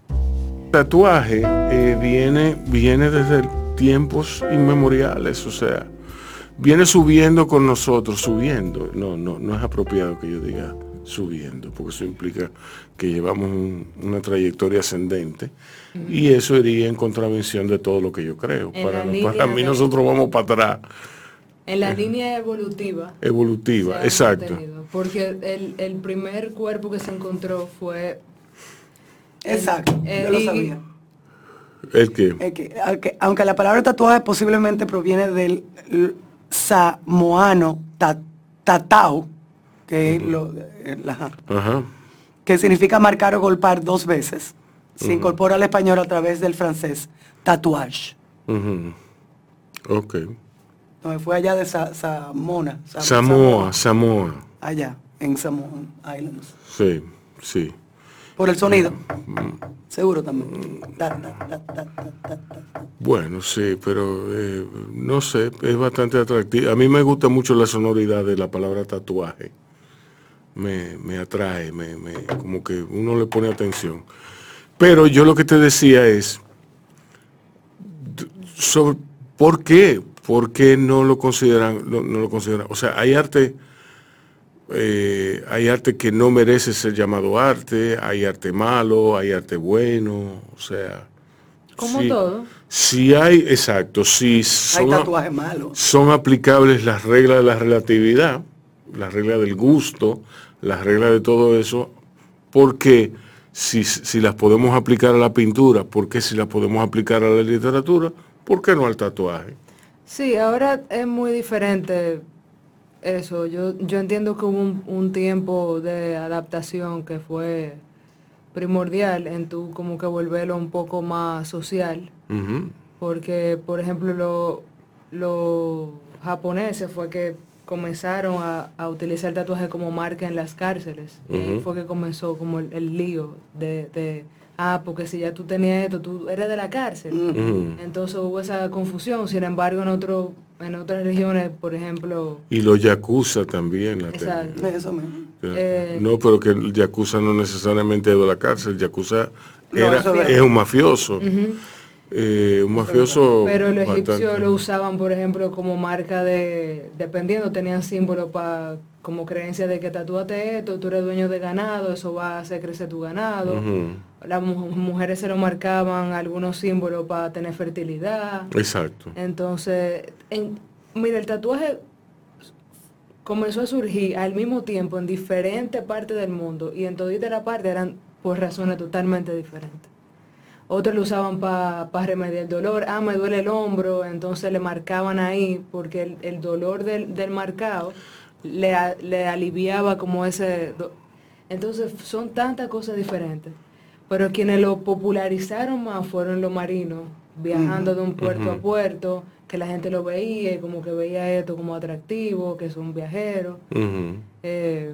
Tatuaje eh, viene, viene desde tiempos inmemoriales, o sea, viene subiendo con nosotros, subiendo. No, no, no es apropiado que yo diga subiendo, porque eso implica que llevamos un- una trayectoria ascendente y eso iría en contravención de todo lo que yo creo. Para, para mí de- nosotros vamos para atrás, En la línea evolutiva. evolutiva, exacto. mantenido, Porque el, el primer cuerpo que se encontró fue... Exacto, eh, yo lo sabía. El que, aunque, aunque la palabra tatuaje posiblemente proviene del samoano ta- tatao, que, es lo- eh, la- ajá, que significa marcar o golpear dos veces, se incorpora al español a través del francés tatuage. ujú. ok. Fue allá de Sa- Samona. Sa- Samoa, Samoa, Allá, en Samoan Islands. sí, sí. Por el sonido. Seguro también. Ta, ta, ta, ta, ta, ta, ta. Bueno, sí, pero eh, no sé, es bastante atractivo. A mí me gusta mucho la sonoridad de la palabra tatuaje. Me, me atrae, me, me- como que uno le pone atención. Pero yo lo que te decía es, sobre, ¿por qué? ¿Por qué no lo consideran? No, no lo consideran? O sea, hay arte, eh, hay arte que no merece ser llamado arte, hay arte malo, hay arte bueno, o sea... Como sí- todo. Si hay, exacto, si Hay son, tatuajes malos. son aplicables las reglas de la relatividad, las reglas del gusto, las reglas de todo eso, porque si, si las podemos aplicar a la pintura, ¿por qué si las podemos aplicar a la literatura? ¿Por qué no al tatuaje? Sí, ahora es muy diferente eso. Yo, yo entiendo que hubo un, un tiempo de adaptación que fue primordial en tu como que volverlo un poco más social. Porque, por ejemplo, lo- los japoneses fue que comenzaron a, a utilizar el tatuaje como marca en las cárceles. Y fue que comenzó como el, el lío de, de, ah, porque si ya tú tenías esto, tú eres de la cárcel. Entonces hubo esa confusión. Sin embargo, en otro, en otras regiones, por ejemplo, Y los yakuza también la Exacto. Eso mismo. Eh, no, pero que el yakuza no necesariamente es de la cárcel, el yakuza No, era, es un mafioso. Eh, un mafioso pero los egipcios lo usaban, por ejemplo, como marca de, dependiendo, tenían símbolos para como creencia de que tatúate esto, tú eres dueño de ganado, eso va a hacer crecer tu ganado. Las mu- mujeres se lo marcaban algunos símbolos para tener fertilidad. Exacto. Entonces, en- mira, el tatuaje comenzó a surgir al mismo tiempo en diferentes partes del mundo y en todita la parte eran por razones totalmente diferentes. Otros lo usaban para remediar el dolor. Ah, me duele el hombro, entonces le marcaban ahí porque el, dolor del, del marcado le, le, aliviaba como ese... Entonces son tantas cosas diferentes. Pero quienes lo popularizaron más fueron los marinos, viajando de un puerto a puerto, que la gente lo veía y como que veía esto como atractivo, que son viajeros. Eh,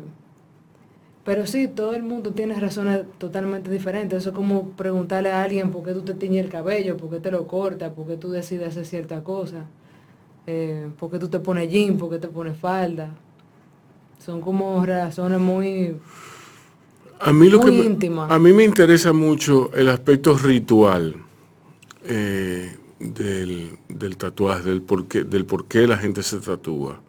pero sí, todo el mundo tiene razones totalmente diferentes. Eso es como preguntarle a alguien por qué tú te tiñes el cabello, por qué te lo cortas, por qué tú decides hacer cierta cosa, eh, por qué tú te pones jean, por qué te pones falda. Son como razones muy a mí lo que a mí me interesa mucho el aspecto ritual eh, del, tatuaje, del por, qué, del por qué la gente se tatúa.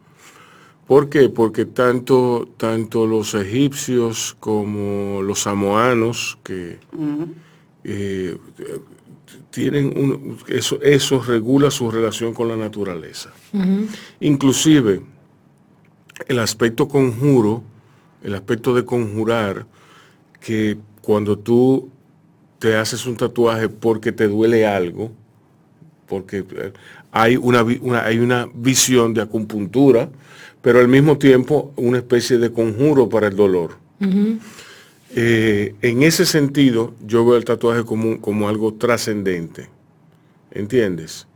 ¿Por qué? Porque tanto, tanto los egipcios como los samoanos que eh, tienen un, eso, eso regula su relación con la naturaleza. Inclusive el aspecto conjuro, el aspecto de conjurar, que cuando tú te haces un tatuaje porque te duele algo, porque hay una, hay una visión de acupuntura, pero al mismo tiempo una especie de conjuro para el dolor. Eh, en ese sentido, yo veo el tatuaje como, como algo trascendente. ¿Entiendes?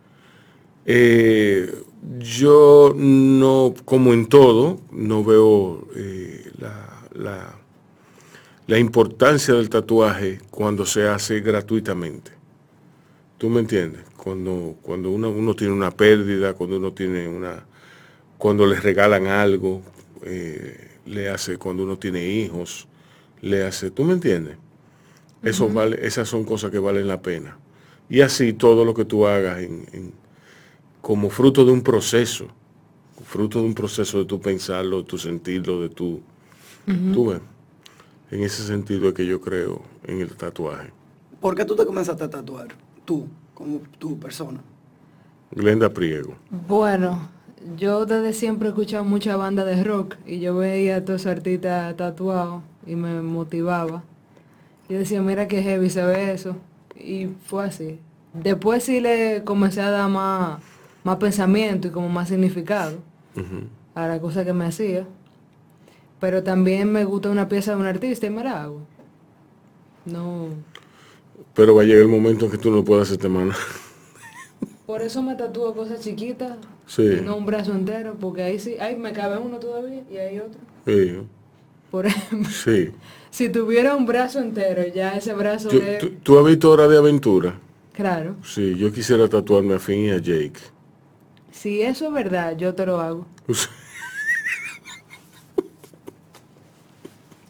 Eh, yo no, como en todo, no veo la la importancia del tatuaje cuando se hace gratuitamente. ¿Tú me entiendes? Cuando, cuando uno, tiene una pérdida, cuando uno tiene una, cuando les regalan algo, eh, le hace, cuando uno tiene hijos, le hace, ¿tú me entiendes? Eso vale, esas son cosas que valen la pena. Y así todo lo que tú hagas como fruto de un proceso, fruto de un proceso de tu pensarlo, de tu sentirlo, de tu, tú ves. En ese sentido es que yo creo en el tatuaje. ¿Por qué tú te comenzaste a tatuar? Tú, como tu persona. Glenda Priego. Bueno, yo desde siempre he escuchado mucha banda de rock y yo veía a todos esos artistas tatuados y me motivaba. Yo decía, mira qué heavy se ve eso. Y fue así. Después sí le comencé a dar más, más pensamiento y como más significado a la cosa que me hacía pero también me gusta una pieza de un artista y me la hago. No. Pero va a llegar el momento en que tú no puedas hacerte mano. Por eso me tatúo cosas chiquitas. Sí. no un brazo entero, porque ahí sí, ahí me cabe uno todavía y hay otro. Sí. Por ejemplo. Sí. Si tuviera un brazo entero, ya ese brazo ¿Tú, has visto Hora de Aventura? Claro. Sí, yo quisiera tatuarme a Finn y a Jake. Si eso es verdad, yo te lo hago.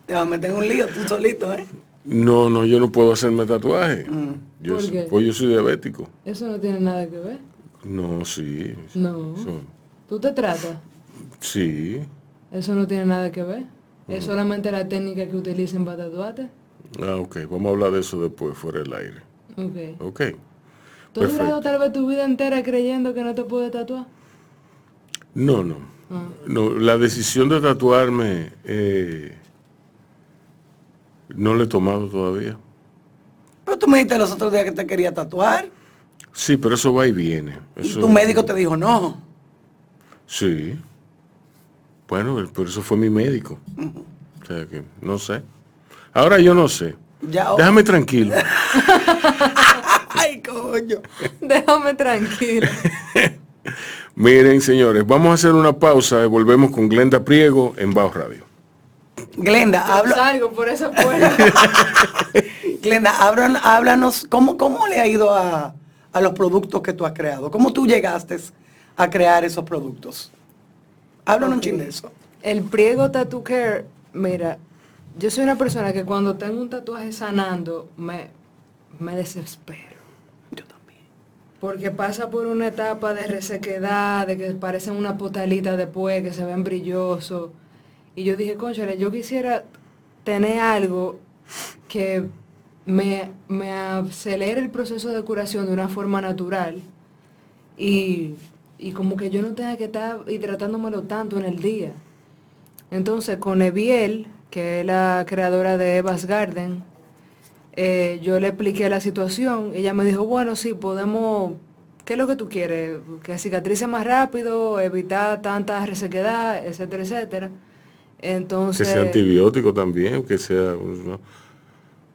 Te vas a meter un lío tú solito, ¿eh? No, no, yo no puedo hacerme tatuaje. Mm. Yo, Pues yo soy diabético. Eso no tiene nada que ver. No, sí. No. ¿Tú te tratas? Sí. Eso no tiene nada que ver. Es solamente la técnica que utilicen para tatuarte. Ah, ok. Vamos a hablar de eso después, fuera del aire. Ok. Ok. ¿Tú has durado tal vez tu vida entera creyendo que no te puedes tatuar? No, no. Ah. No, la decisión de tatuarme... Eh, no lo he tomado todavía. Pero tú me dijiste los otros días que te quería tatuar. Sí, pero eso va y viene. ¿Y tu médico te dijo no? Sí. Bueno, pero eso fue mi médico. O sea que, no sé. Ahora yo no sé. Déjame tranquilo. Ay, coño. Déjame tranquilo. Miren, señores, vamos a hacer una pausa y volvemos con Glenda Priego en Bajo Radio. Glenda, habla. por eso Glenda, háblanos, ¿cómo, ¿cómo le ha ido a, los productos que tú has creado? ¿Cómo tú llegaste a crear esos productos? Háblanos un de eso. El Priego Tattoo Care, mira, yo soy una persona que cuando tengo un tatuaje sanando, me, me desespero. Yo también. Porque pasa por una etapa de resequedad, de que parecen una potalita después, que se ven brillosos y yo dije, conchale, yo quisiera tener algo que me, me acelere el proceso de curación de una forma natural y, como que yo no tenga que estar hidratándomelo tanto en el día. Entonces con Eviel, que es la creadora de Evas Garden, eh, yo le expliqué la situación. Ella me dijo, bueno, sí, podemos, ¿qué es lo que tú quieres? Que cicatrice más rápido, evitar tanta resequedad, etcétera, etcétera. Entonces... Que sea antibiótico también, que sea... No.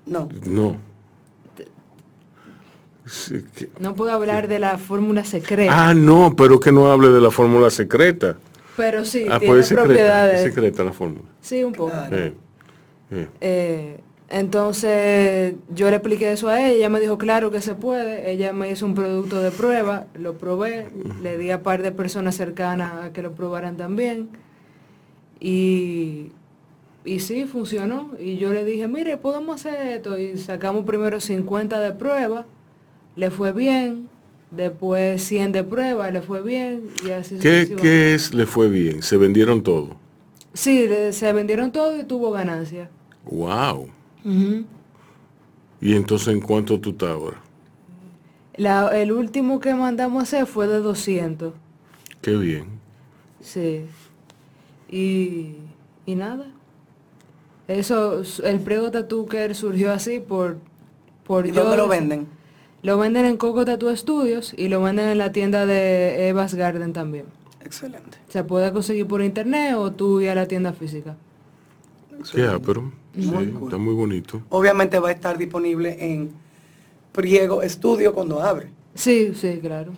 No. no. Sí, que- No puedo hablar de la fórmula secreta, Ah, no, pero que no hable de la fórmula secreta. pero sí, ah, tiene pues es secreta, propiedades. es secreta la fórmula. Sí, un poco. Claro. Eh, eh. Eh, entonces yo le expliqué eso a ella, ella me dijo claro que se puede, ella me hizo un producto de prueba, lo probé, le di a par de personas cercanas a que lo probaran también y, y sí, funcionó y yo le dije, mire, podemos hacer esto y sacamos primero 50 de prueba, le fue bien, después 100 de prueba, le fue bien y así ¿Qué. ¿Qué es? Le fue bien. Se vendieron todo. Sí, se vendieron todo y tuvo ganancia. Wow. Y entonces, ¿en cuánto tú estás ahora? La- el último que mandamos a hacer fue de 200. Qué bien. Sí. Y, y nada. Eso, el Prego Tattoo Care surgió así por... por ¿Y yo- dónde lo venden? Lo venden en Coco Tattoo Studios y lo venden en la tienda de Evas Garden también. Excelente. Se puede conseguir por internet o tú ir a la tienda física. Ya, pero sí, Muy cool. está muy bonito. Obviamente va a estar disponible en Priego Estudio cuando abre. Sí, sí, claro.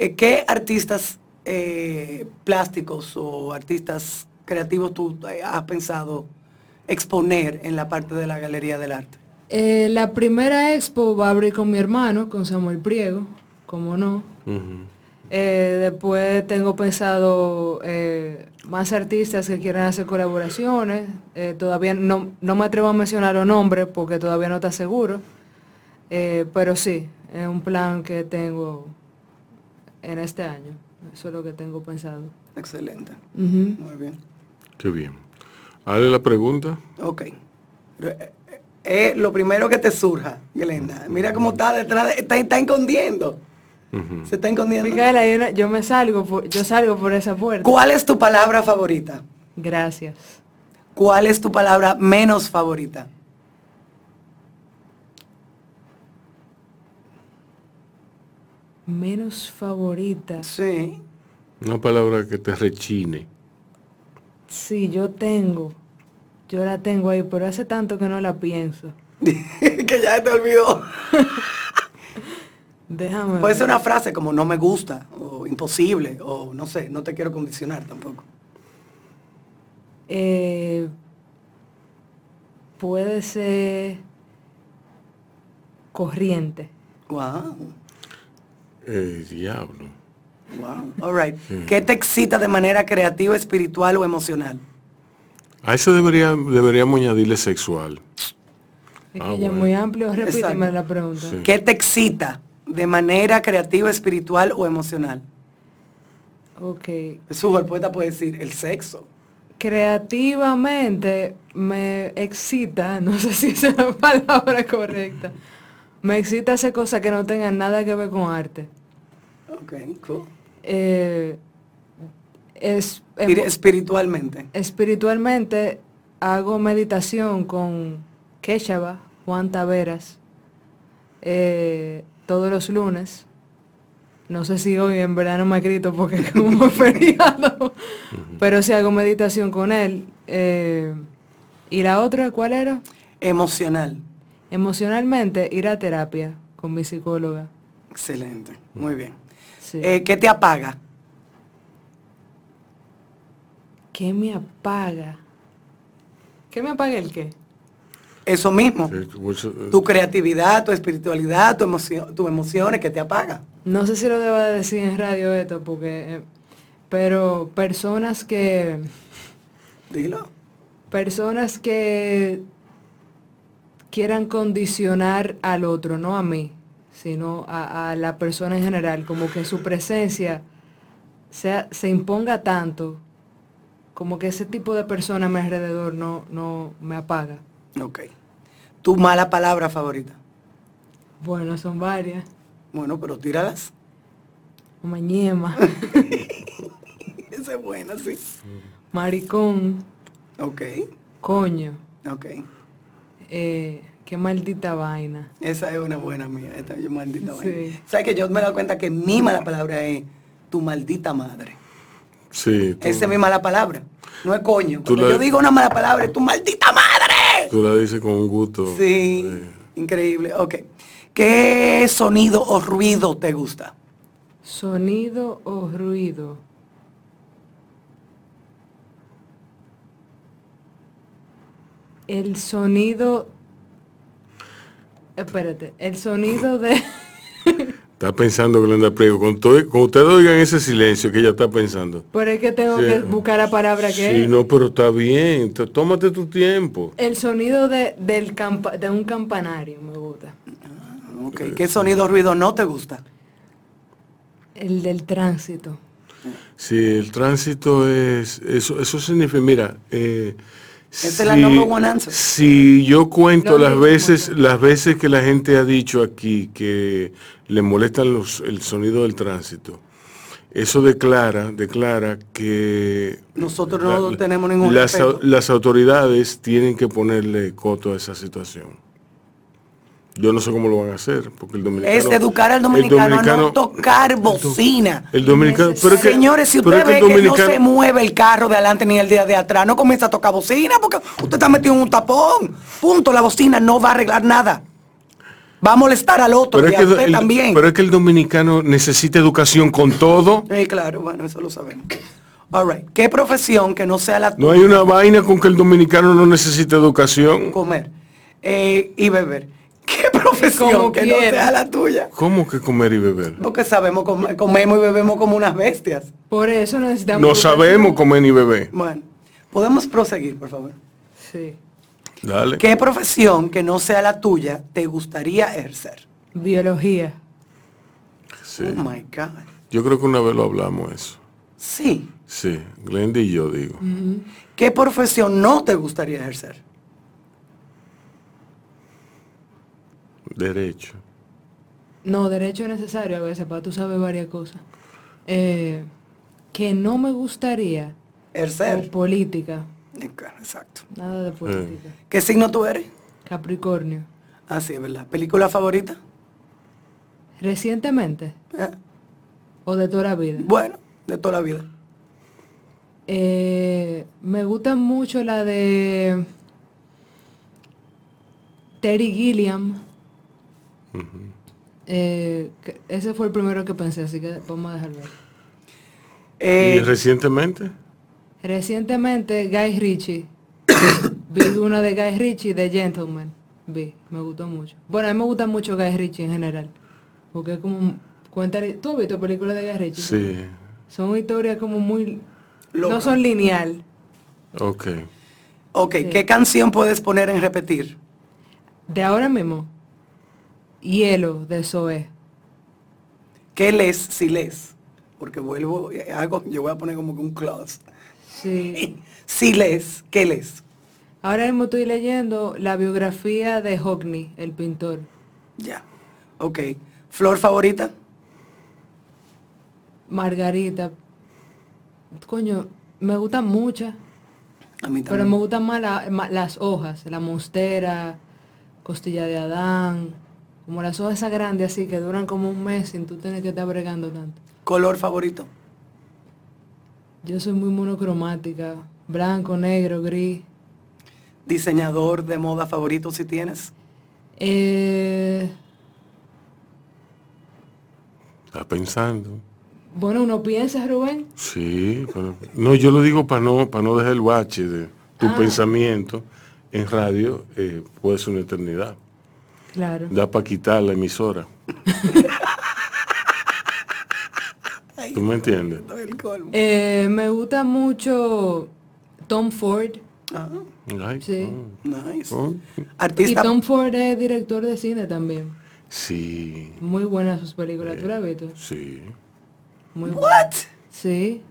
Eh, ¿Qué artistas eh, plásticos o artistas creativos tú eh, has pensado exponer en la parte de la Galería del Arte? Eh, la primera expo va a abrir con mi hermano, con Samuel Priego, como no. Eh, después tengo pensado eh, más artistas que quieran hacer colaboraciones. Eh, todavía no, no me atrevo a mencionar los nombres porque todavía no está seguro. Eh, pero sí, es un plan que tengo en este año. Eso es lo que tengo pensado. Excelente. Muy bien. Qué bien. Hazle la pregunta. Ok. Eh, eh, lo primero que te surja, Glenda. Mira cómo está detrás, de- está, está escondiendo. Se está escondiendo. Micaela, yo, yo me salgo, por- yo salgo por esa puerta. ¿Cuál es tu palabra favorita? Gracias. ¿Cuál es tu palabra menos favorita? Menos favorita. Sí. Una palabra que te rechine. Sí, yo tengo. Yo la tengo ahí, pero hace tanto que no la pienso. que ya te olvidó. Déjame. Puede ser una frase como no me gusta o imposible o no sé, no te quiero condicionar tampoco. Eh, puede ser corriente. Wow. Eh, diablo. Wow. All right. ¿Qué te excita de manera creativa, espiritual o emocional? A eso debería, deberíamos añadirle sexual. Es Ah, que ya es bueno. muy amplio. Repíteme Exacto. la pregunta. Sí. ¿Qué te excita de manera creativa, espiritual o emocional? Ok. El poeta puede decir el sexo. Creativamente me excita, no sé si esa es la palabra correcta. Me excita hacer cosas que no tengan nada que ver con arte. Ok, cool. Eh, es, Espiri- Espiritualmente. espiritualmente hago meditación con Keshava, Juan Taveras, eh, todos los lunes. No sé si hoy en verdad no me ha escrito porque es como feriado, pero sí hago meditación con él. eh, ¿Y la otra cuál era? Emocional. Emocionalmente ir a terapia con mi psicóloga. Excelente. Muy bien. Sí. Eh, ¿Qué te apaga? ¿Qué me apaga? ¿Qué me apaga el qué? Eso mismo. Eh, Tu creatividad, tu espiritualidad, tu emoción, tus emociones, ¿qué te apaga? No sé si lo debo de decir en radio esto, porque, eh, pero personas que, Dilo. personas que quieran condicionar al otro, no a mí, sino a, a la persona en general, como que su presencia sea, se imponga tanto, como que ese tipo de persona a mi alrededor no, no me apaga. Ok. Tu mala palabra favorita. Bueno, son varias. Bueno, pero tíralas. Mañema, Esa es buena, sí. maricón, Ok, Coño. ok. eh, qué maldita vaina. Esa es una buena mía, esta es maldita Sí. vaina. ¿Sabes que yo me he dado cuenta que mi mala palabra es tu maldita madre? Sí, tú, Esa es mi mala palabra. No es coño. Tú Cuando la- yo digo una mala palabra, es tu maldita madre. tú la dices con gusto. Sí, Eh, increíble. Ok. ¿Qué sonido o ruido te gusta? Sonido o ruido. El sonido. Espérate, el sonido de. Está pensando Glenda Priego. Con todo- Cuando ustedes oigan ese silencio que ella está pensando. Pero es que tengo Sí. que buscar la palabra que Sí, es. no, pero está bien. Tómate tu tiempo. El sonido de, del campa- de un campanario me gusta. Ok. ¿Qué sonido ruido no te gusta? El del tránsito. Sí, el tránsito es, eso, eso significa, mira, eh, Esa es la number one answer. si yo cuento las veces, las veces que la gente ha dicho aquí que le molestan los, el sonido del tránsito, eso declara, declara que Nosotros no tenemos ningún las, respeto. las autoridades tienen que ponerle coto a esa situación. Yo no sé cómo lo van a hacer, porque el dominicano... Es educar al el dominicano, a no tocar bocina. El dominicano, pero es que- Señores, si usted ve que que no se dominicano- mueve el carro de adelante ni el día de atrás, no comienza a tocar bocina porque usted está metido en un tapón. Punto. La bocina no va a arreglar nada. Va a molestar al otro Pero y es, a que usted el, también. pero es que el dominicano necesita educación con todo. Sí, claro, bueno, eso lo sabemos. All right. ¿Qué profesión que no sea la No hay una vaina con que el dominicano no necesita educación. comer eh, y beber? ¿Qué profesión que no sea la tuya? ¿Cómo que comer y beber? Porque sabemos, com- comemos y bebemos como unas bestias. Por eso necesitamos. No educación. sabemos comer ni beber. Bueno, podemos proseguir, por favor. Sí. Dale. ¿Qué profesión que no sea la tuya te gustaría ejercer? Biología. Sí. Oh my God. Yo creo que una vez lo hablamos eso. Sí. Sí, Glenda y yo digo. ¿Qué profesión no te gustaría ejercer? Derecho. No, derecho es necesario a veces para tú saber varias cosas. Eh, que no me gustaría. O Ejercer. política. Exacto. Nada de política. ¿Qué signo tú eres? Capricornio. Ah, sí, es verdad. ¿Película favorita? Recientemente. Eh, O de toda la vida. bueno, de toda la vida. Eh, me gusta mucho la de Terry Gilliam. Eh, ese fue el primero que pensé, así que vamos a dejarlo. ahí. ¿Y Eh, recientemente? Recientemente, Guy Ritchie. Vi una de Guy Ritchie, de Gentleman. Vi, me gustó mucho. Bueno, a mí me gusta mucho Guy Ritchie en general. Porque es como... Cuenta, ¿Tú has visto películas de Guy Ritchie? Sí. Son historias como muy... Loca. No son lineal. Ok. ok, ¿qué canción puedes poner en repetir? De ahora mismo, Hielo de Zoe. ¿Qué lees si lees? Porque vuelvo, eh, hago, yo voy a poner como que un clause. Sí. Si lees, ¿qué lees? Ahora mismo estoy leyendo la biografía de Hockney, el pintor. Ya. Ok. ¿Flor favorita? Margarita. Coño, me gustan muchas, A mí pero también. me gustan más la- ma- las hojas, la monstera, costilla de Adán, como las hojas esas grandes así que duran como un mes sin tú tener que estar bregando tanto. ¿Color favorito? Yo soy muy monocromática, blanco, negro, gris. ¿Diseñador de moda favorito si tienes? Eh, ¿Está pensando? bueno, uno piensa, Rubén. Sí, pero... No, yo lo digo para no, para no dejar el bache de tu Ah. pensamiento en radio, eh, puede ser una eternidad. Claro. Da para quitar la emisora. ¿Tú me entiendes? Eh, me gusta mucho Tom Ford. Ah, Ay, Sí. nice. oh. Y Artista. Tom Ford es director de cine también. Sí, Muy buenas sus películas. ¿Tú la has visto? sí. Muy buena. What? Sí.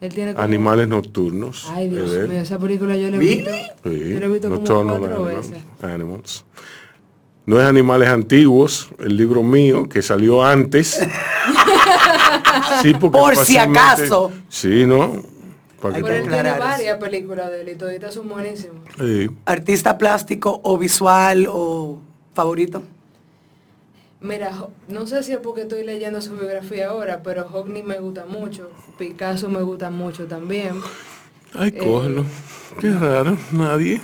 Él tiene como... Animales nocturnos. Ay, Dios mío, esa película yo la he visto. Sí, Yo la he visto como cuatro veces. Animals. No es Animales Antiguos, el libro mío que salió antes. sí, porque Por si acaso. Sí, ¿no? Para Hay que Pero él tú- tiene varias películas de él y toditas son buenísimas. Sí. Artista plástico o visual o favorito. Mira, no sé si es porque estoy leyendo su biografía ahora, pero Hockney me gusta mucho, Picasso me gusta mucho también. Ay, cógelo. Qué raro, nadie.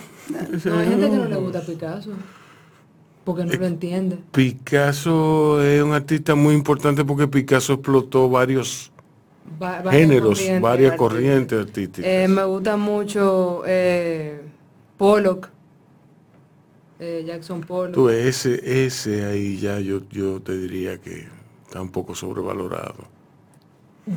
No, hay gente que no le gusta Picasso, porque no lo entiende. Picasso es un artista muy importante porque Picasso explotó varios Va- varias géneros, corrientes varias artísticas. corrientes artísticas. Eh, me gusta mucho eh, Pollock, eh, Jackson Pollock. Tú, ese, ese ahí ya yo, yo te diría que está un poco sobrevalorado.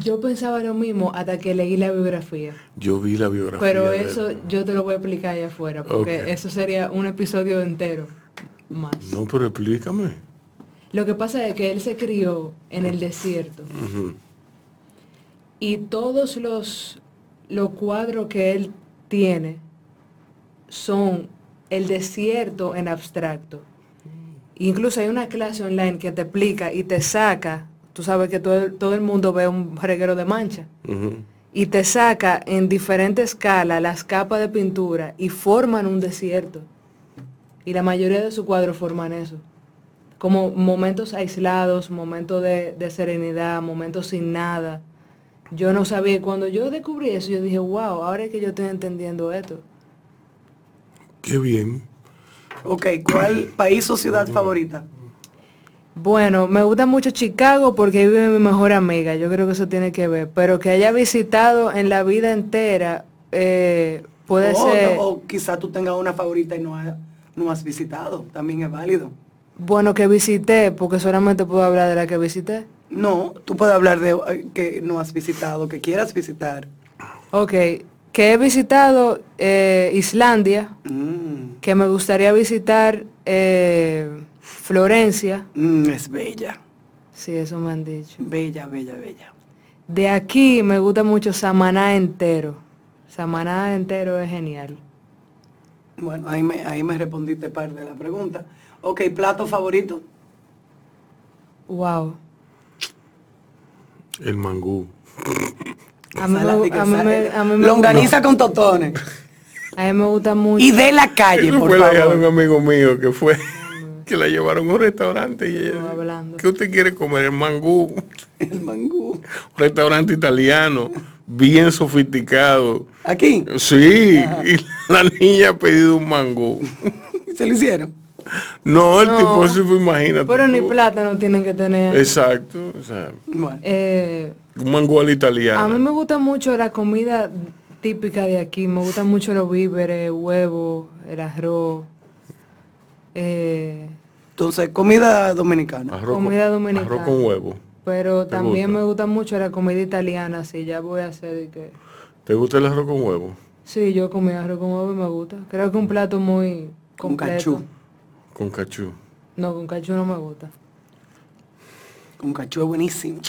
Yo pensaba lo mismo hasta que leí la biografía. Yo vi la biografía. Pero de eso yo te lo voy a explicar allá afuera, porque eso sería un episodio entero más. No, pero explícame. Lo que pasa es que él se crió en el desierto y todos los, los cuadros que él tiene son el desierto en abstracto. Incluso hay una clase online que te explica y te saca, tú sabes que todo, el- todo el mundo ve un reguero de mancha, y te saca en diferente escala las capas de pintura y forman un desierto. Y la mayoría de sus cuadros forman eso. Como momentos aislados, momentos de, de serenidad, momentos sin nada. Yo no sabía, cuando yo descubrí eso, yo dije, wow, ahora es que yo estoy entendiendo esto. Qué bien. Ok, ¿cuál país o ciudad favorita? Bueno, me gusta mucho Chicago porque ahí vive mi mejor amiga, yo creo que eso tiene que ver, pero que haya visitado en la vida entera, eh, puede o, ser... o quizá tú tengas una favorita y no, ha- no has visitado, también es válido. Bueno, que visité, porque solamente puedo hablar de la que visité. No, tú puedes hablar de eh, que no has visitado, que quieras visitar. Ok, que he visitado eh, Islandia, Mm, que me gustaría visitar eh, Florencia. mm, es bella, Sí, eso me han dicho. bella, bella, bella. De aquí me gusta mucho Samaná entero. Samaná entero es genial. Bueno, ahí me, ahí me respondiste parte de la pregunta. Ok, plato favorito. Wow. El mangú. A mí, me, Salática, a mí me- sal- a mí me- Longaniza con totones. a mí me gusta mucho. Y de la calle, por fue la de un favor. amigo mío que fue, que la llevaron a un restaurante y ella. ¿qué usted quiere comer? El mangú. El mangú. Un restaurante italiano, bien sofisticado. Aquí. Sí, y la niña ha pedido un mangú. Se lo hicieron. No, el No, tipo se fue, imagínate. Pero ni plátano tienen que tener. Exacto, o sea, Bueno. Eh, un mangú a la italiana. A mí me gusta mucho la comida típica de aquí. Me gustan mucho los víveres, huevos, el arroz. eh, Entonces, comida dominicana. Arroz comida con, dominicana. Arroz con huevo. Pero ¿Te también gusta? me gusta mucho la comida italiana. Sí, ya voy a hacer de que... ¿Te gusta el arroz con huevo? Sí, yo comí arroz con huevo y me gusta. Creo que un plato muy Con cachú. Con cachú. No, con cachú no me gusta. Con cachú es buenísimo.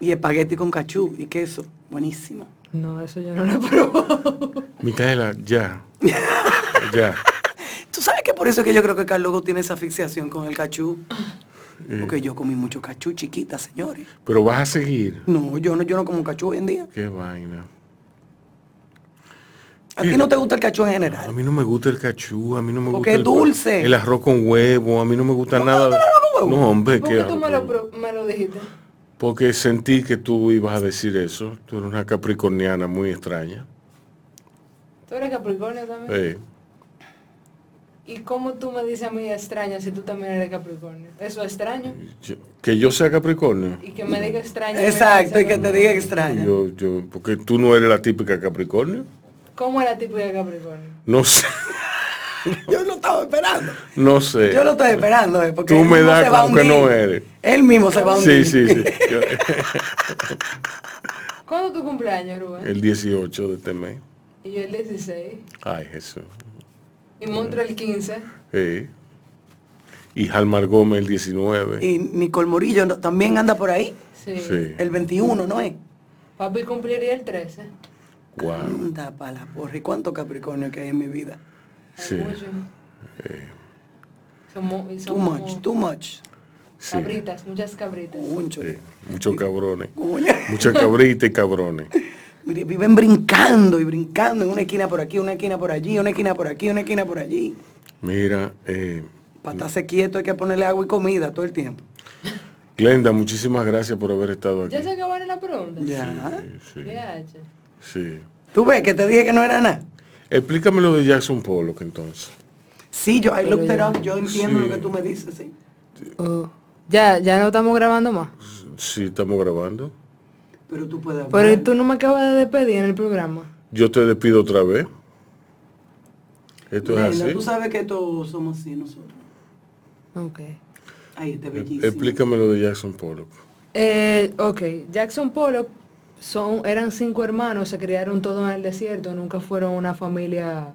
Y espagueti con cachú y queso. Buenísimo. No, eso yo no lo probado. Micaela, ya. ya. Tú sabes que por eso es que yo creo que Carlos tiene esa fixación con el cachú. Porque yo comí mucho cachú chiquita, señores. Pero vas a seguir. No, yo no, yo no como cachú hoy en día. Qué vaina. ¿A ti no te gusta el cachú en general? A mí no me gusta el cachú, a mí no me Porque gusta es el, dulce. el arroz con huevo, a mí no me gusta nada. No, hombre, ¿Por ¿qué tú arroz me lo, con- pro- me lo dijiste? Porque sentí que tú ibas a decir eso. Tú eres una capricorniana muy extraña. ¿Tú eres Capricornio también? Eh, ¿Y cómo tú me dices a mí extraña si tú también eres Capricornio? ¿Eso es extraño? yo- que yo sea capricornio. Y que me diga extraña. Exacto, y que te diga extraña. Yo, yo, porque tú no eres la típica capricornio. ¿Cómo es la típica Capricornio? No sé, Yo lo estaba esperando. no sé. Yo lo estoy esperando, eh, porque Tú me das como que no eres. Él mismo se va a Sí, hundir. sí, sí. Yo- ¿Cuándo tu cumpleaños, Rubén? el 18 de este mes. Y yo el 16. Ay, Jesús. Y Montre el 15. Sí. Y Jalmar Gómez el 19. Y Nicole Morillo no- también anda por ahí. Sí. Sí. El 21, ¿no es? Papi cumpliría el 13. Wow. Anda pa' la porra. ¿Y cuánto Capricornio que hay en mi vida? Sí. mucho. Somos, y Too somos much, too much. Sí. cabritas, muchas cabritas. Mucho. Sí. Muchos cabrones. Muchas cabritas y cabrones. Viven brincando y brincando en una esquina por aquí, una esquina por allí, una esquina por aquí, una esquina por allí. Mira, eh, Para estarse quieto hay que ponerle agua y comida todo el tiempo. Glenda, muchísimas gracias por haber estado aquí. ¿Ya se acabaron la pregunta? Ya. Sí. ¿Tú ves que te dije que no era nada? Explícame lo de Jackson Pollock entonces. Sí, yo, I Pero looked ya- it up, yo entiendo Sí. lo que tú me dices, sí. Oh. Ya, ya no estamos grabando más. Sí, estamos grabando. Pero tú puedes hablar. Pero tú no me acabas de despedir en el programa. Yo te despido otra vez. Esto es así. tú sabes que todos somos así nosotros. Ok. Ay, este bellísimo. Explícame lo de Jackson Pollock. Eh, ok, Jackson Pollock son, eran cinco hermanos, se criaron todos en el desierto, nunca fueron una familia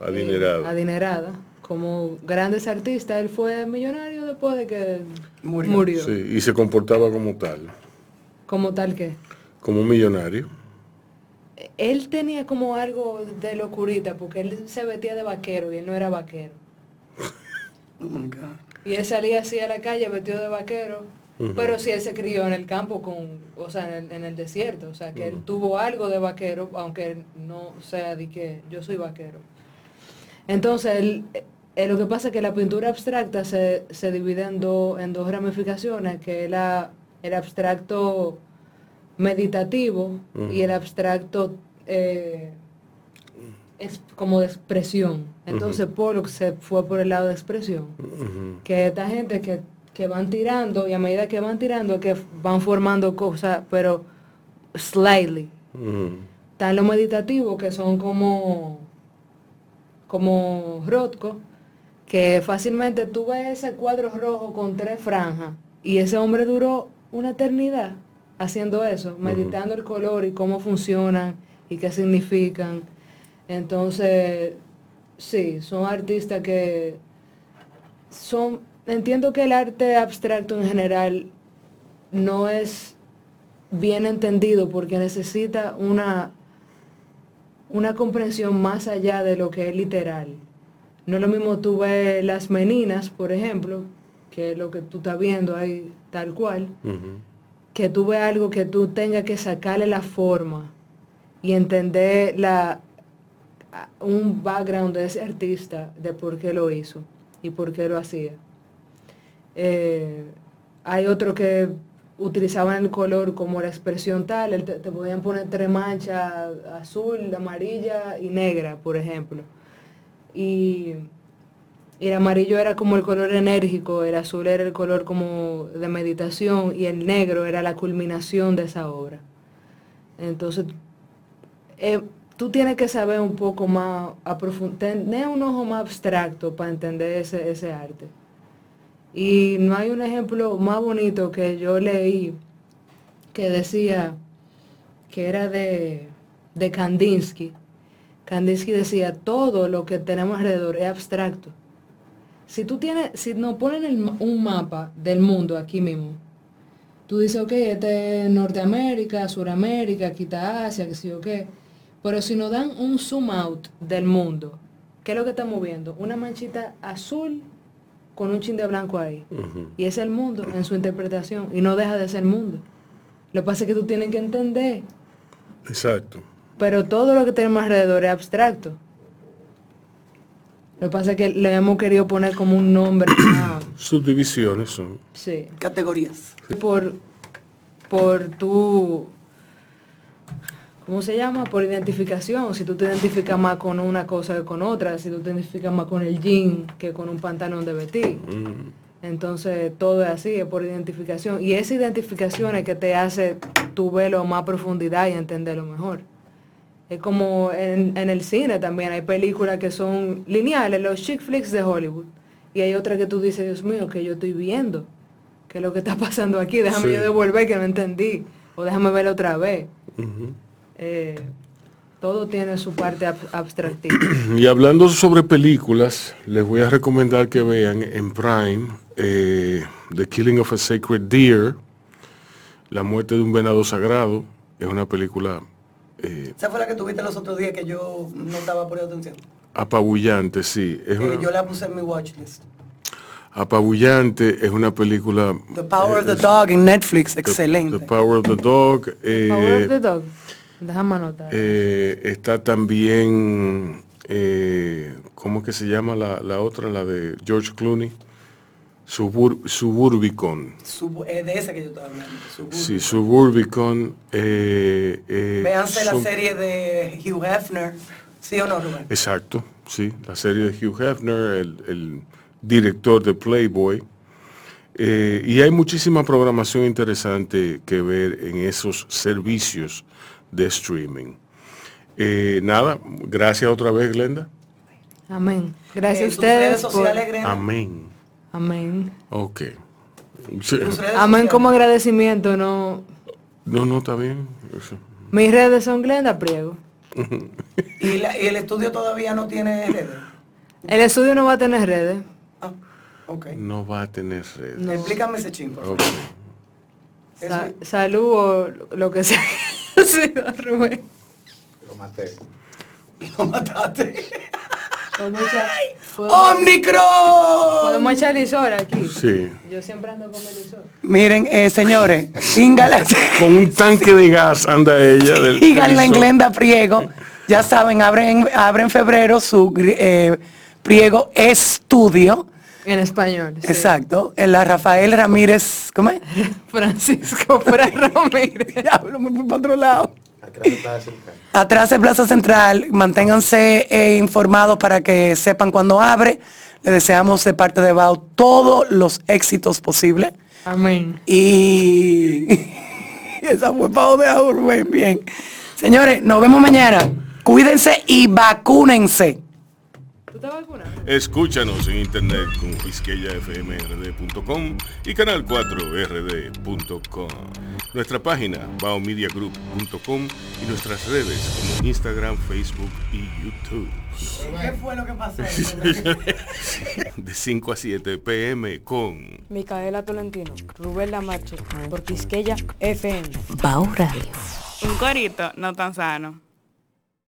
eh, Adinerado. adinerada. Como grandes artistas, él fue millonario después de que Murió. murió. Sí, y se comportaba como tal, Como tal que. como un millonario. Él tenía como algo de locurita, porque él se vestía de vaquero y él no era vaquero. Oh my God. Y él salía así a la calle vestido de vaquero, pero sí él se crió en el campo, con, o sea, en el, en el desierto. O sea, que él tuvo algo de vaquero, aunque no sea de que yo soy vaquero. Entonces, él, eh, lo que pasa es que la pintura abstracta se, se divide en, dos en dos ramificaciones, que es la, el abstracto meditativo y el abstracto eh, es como de expresión. Entonces Pollock se fue por el lado de expresión. Que esta gente que, que van tirando y a medida que van tirando que van formando cosas, pero slightly. Están los meditativos que son como, como Rothko, que fácilmente tú ves ese cuadro rojo con tres franjas y ese hombre duró una eternidad haciendo eso, meditando el color y cómo funcionan y qué significan. Entonces, sí, son artistas que son, entiendo que el arte abstracto en general no es bien entendido porque necesita una, una comprensión más allá de lo que es literal. No es lo mismo tú ves las meninas, por ejemplo, que es lo que tú estás viendo ahí tal cual, que tú algo que tú tengas que sacarle la forma y entender la, un background de ese artista de por qué lo hizo y por qué lo hacía. Eh, hay otro que utilizaban el color como la expresión tal, te, te podían poner tres manchas, azul, amarilla y negra, por ejemplo. Y, el amarillo era como el color enérgico, el azul era el color como de meditación y el negro era la culminación de esa obra. Entonces, eh, tú tienes que saber un poco más, aprofund- tener un ojo más abstracto para entender ese, ese arte. Y no hay un ejemplo más bonito que yo leí que decía que era de, de Kandinsky. Kandinsky decía, todo lo que tenemos alrededor es abstracto. Si tú tienes, si nos ponen el un mapa del mundo aquí mismo, tú dices, ok, este es Norteamérica, Suramérica, aquí está Asia, que sí o qué. Pero si nos dan un zoom out del mundo, ¿qué es lo que estamos viendo? Una manchita azul con un chin de blanco ahí. Y es el mundo en su interpretación. Y no deja de ser mundo. Lo que pasa es que tú tienes que entender. Exacto. Pero todo lo que tenemos alrededor es abstracto. Lo que pasa es que le hemos querido poner como un nombre. ah, Subdivisiones son. sí. Categorías. Por, por tu, ¿cómo se llama? Por identificación. Si tú te identificas más con una cosa que con otra, si tú te identificas más con el jean que con un pantalón de vestir. Entonces todo es así, es por identificación. Y esa identificación es que te hace tú verlo más a profundidad y entenderlo mejor. Es como en, en el cine también, hay películas que son lineales, los chick flicks de Hollywood. Y hay otras que tú dices, Dios mío, que yo estoy viendo. ¿Qué es lo que está pasando aquí? Déjame Sí. yo devolver que no entendí. O déjame verlo otra vez. Eh, todo tiene su parte ab- abstractiva. Y hablando sobre películas, les voy a recomendar que vean en Prime eh, The Killing of a Sacred Deer, La muerte de un venado sagrado. Es una película eh, Esa fue la que tuviste los otros días que yo no estaba poniendo atención. apabullante, sí. Es Que una- yo la puse en mi watchlist. apabullante, es una película... The Power of the es- Dog en Netflix, The- excelente. The Power of the Dog. eh, Power of the Dog. Déjame anotar. Eh, está también, eh, ¿cómo que se llama la, la otra? La de George Clooney. Subur- Suburbicon. Sub- eh, de ese que yo estaba hablando. Suburbia. Sí, Suburbicon. eh, eh, Véanse la serie de Hugh Hefner. ¿Sí o no, Rubén? Exacto, sí, la serie de Hugh Hefner, el, el director de Playboy. Eh, y hay muchísima programación interesante que ver en esos servicios de streaming. Eh, nada, gracias otra vez, Glenda. Amén. Gracias a ustedes. por- sociales, Grena. Amén. Amén. Ok. Sí. Redes Amén como agradecimiento, no. No, no, está bien. Mis redes son Glenda Priego. ¿Y, la- y el estudio todavía no tiene redes? El estudio no va a tener redes. Ah, ok. No va a tener red. No. Explícame ese chingo. Ok. Sa- salud o lo que sea. Sí, don Rubén. Lo mataste. ¡Omnicron! podemos echar lisora aquí. Sí. Yo siempre ando con el lisor. Miren, eh, señores, síganla, Con un tanque de gas anda ella. Del síganla en televisor. Glenda Priego. Ya saben, abre en, abre en febrero su eh, Priego Estudio. En español. sí. Exacto. En la Rafael Ramírez, ¿cómo es? Francisco Fra Ramírez. Diablo, me fui para otro lado. Atrás de Plaza Central, manténganse eh, informados para que sepan cuándo abre. Le deseamos de parte de BAU todos los éxitos posibles. Amén. Y esa fue Pau de Rubén, bien. Señores, nos vemos mañana. Cuídense y vacúnense. ¿Tú te vacunas? Escúchanos en internet con quisqueyafmrd.com y canal 4rd.com. Nuestra página baomediagroup.com y nuestras redes como Instagram, Facebook y YouTube. ¿Qué fue lo que pasó? De 5 a 7 pm con Micaela Tolentino, Rubén Lamarche, por Quisqueya FM. Radio. Un corito no tan sano.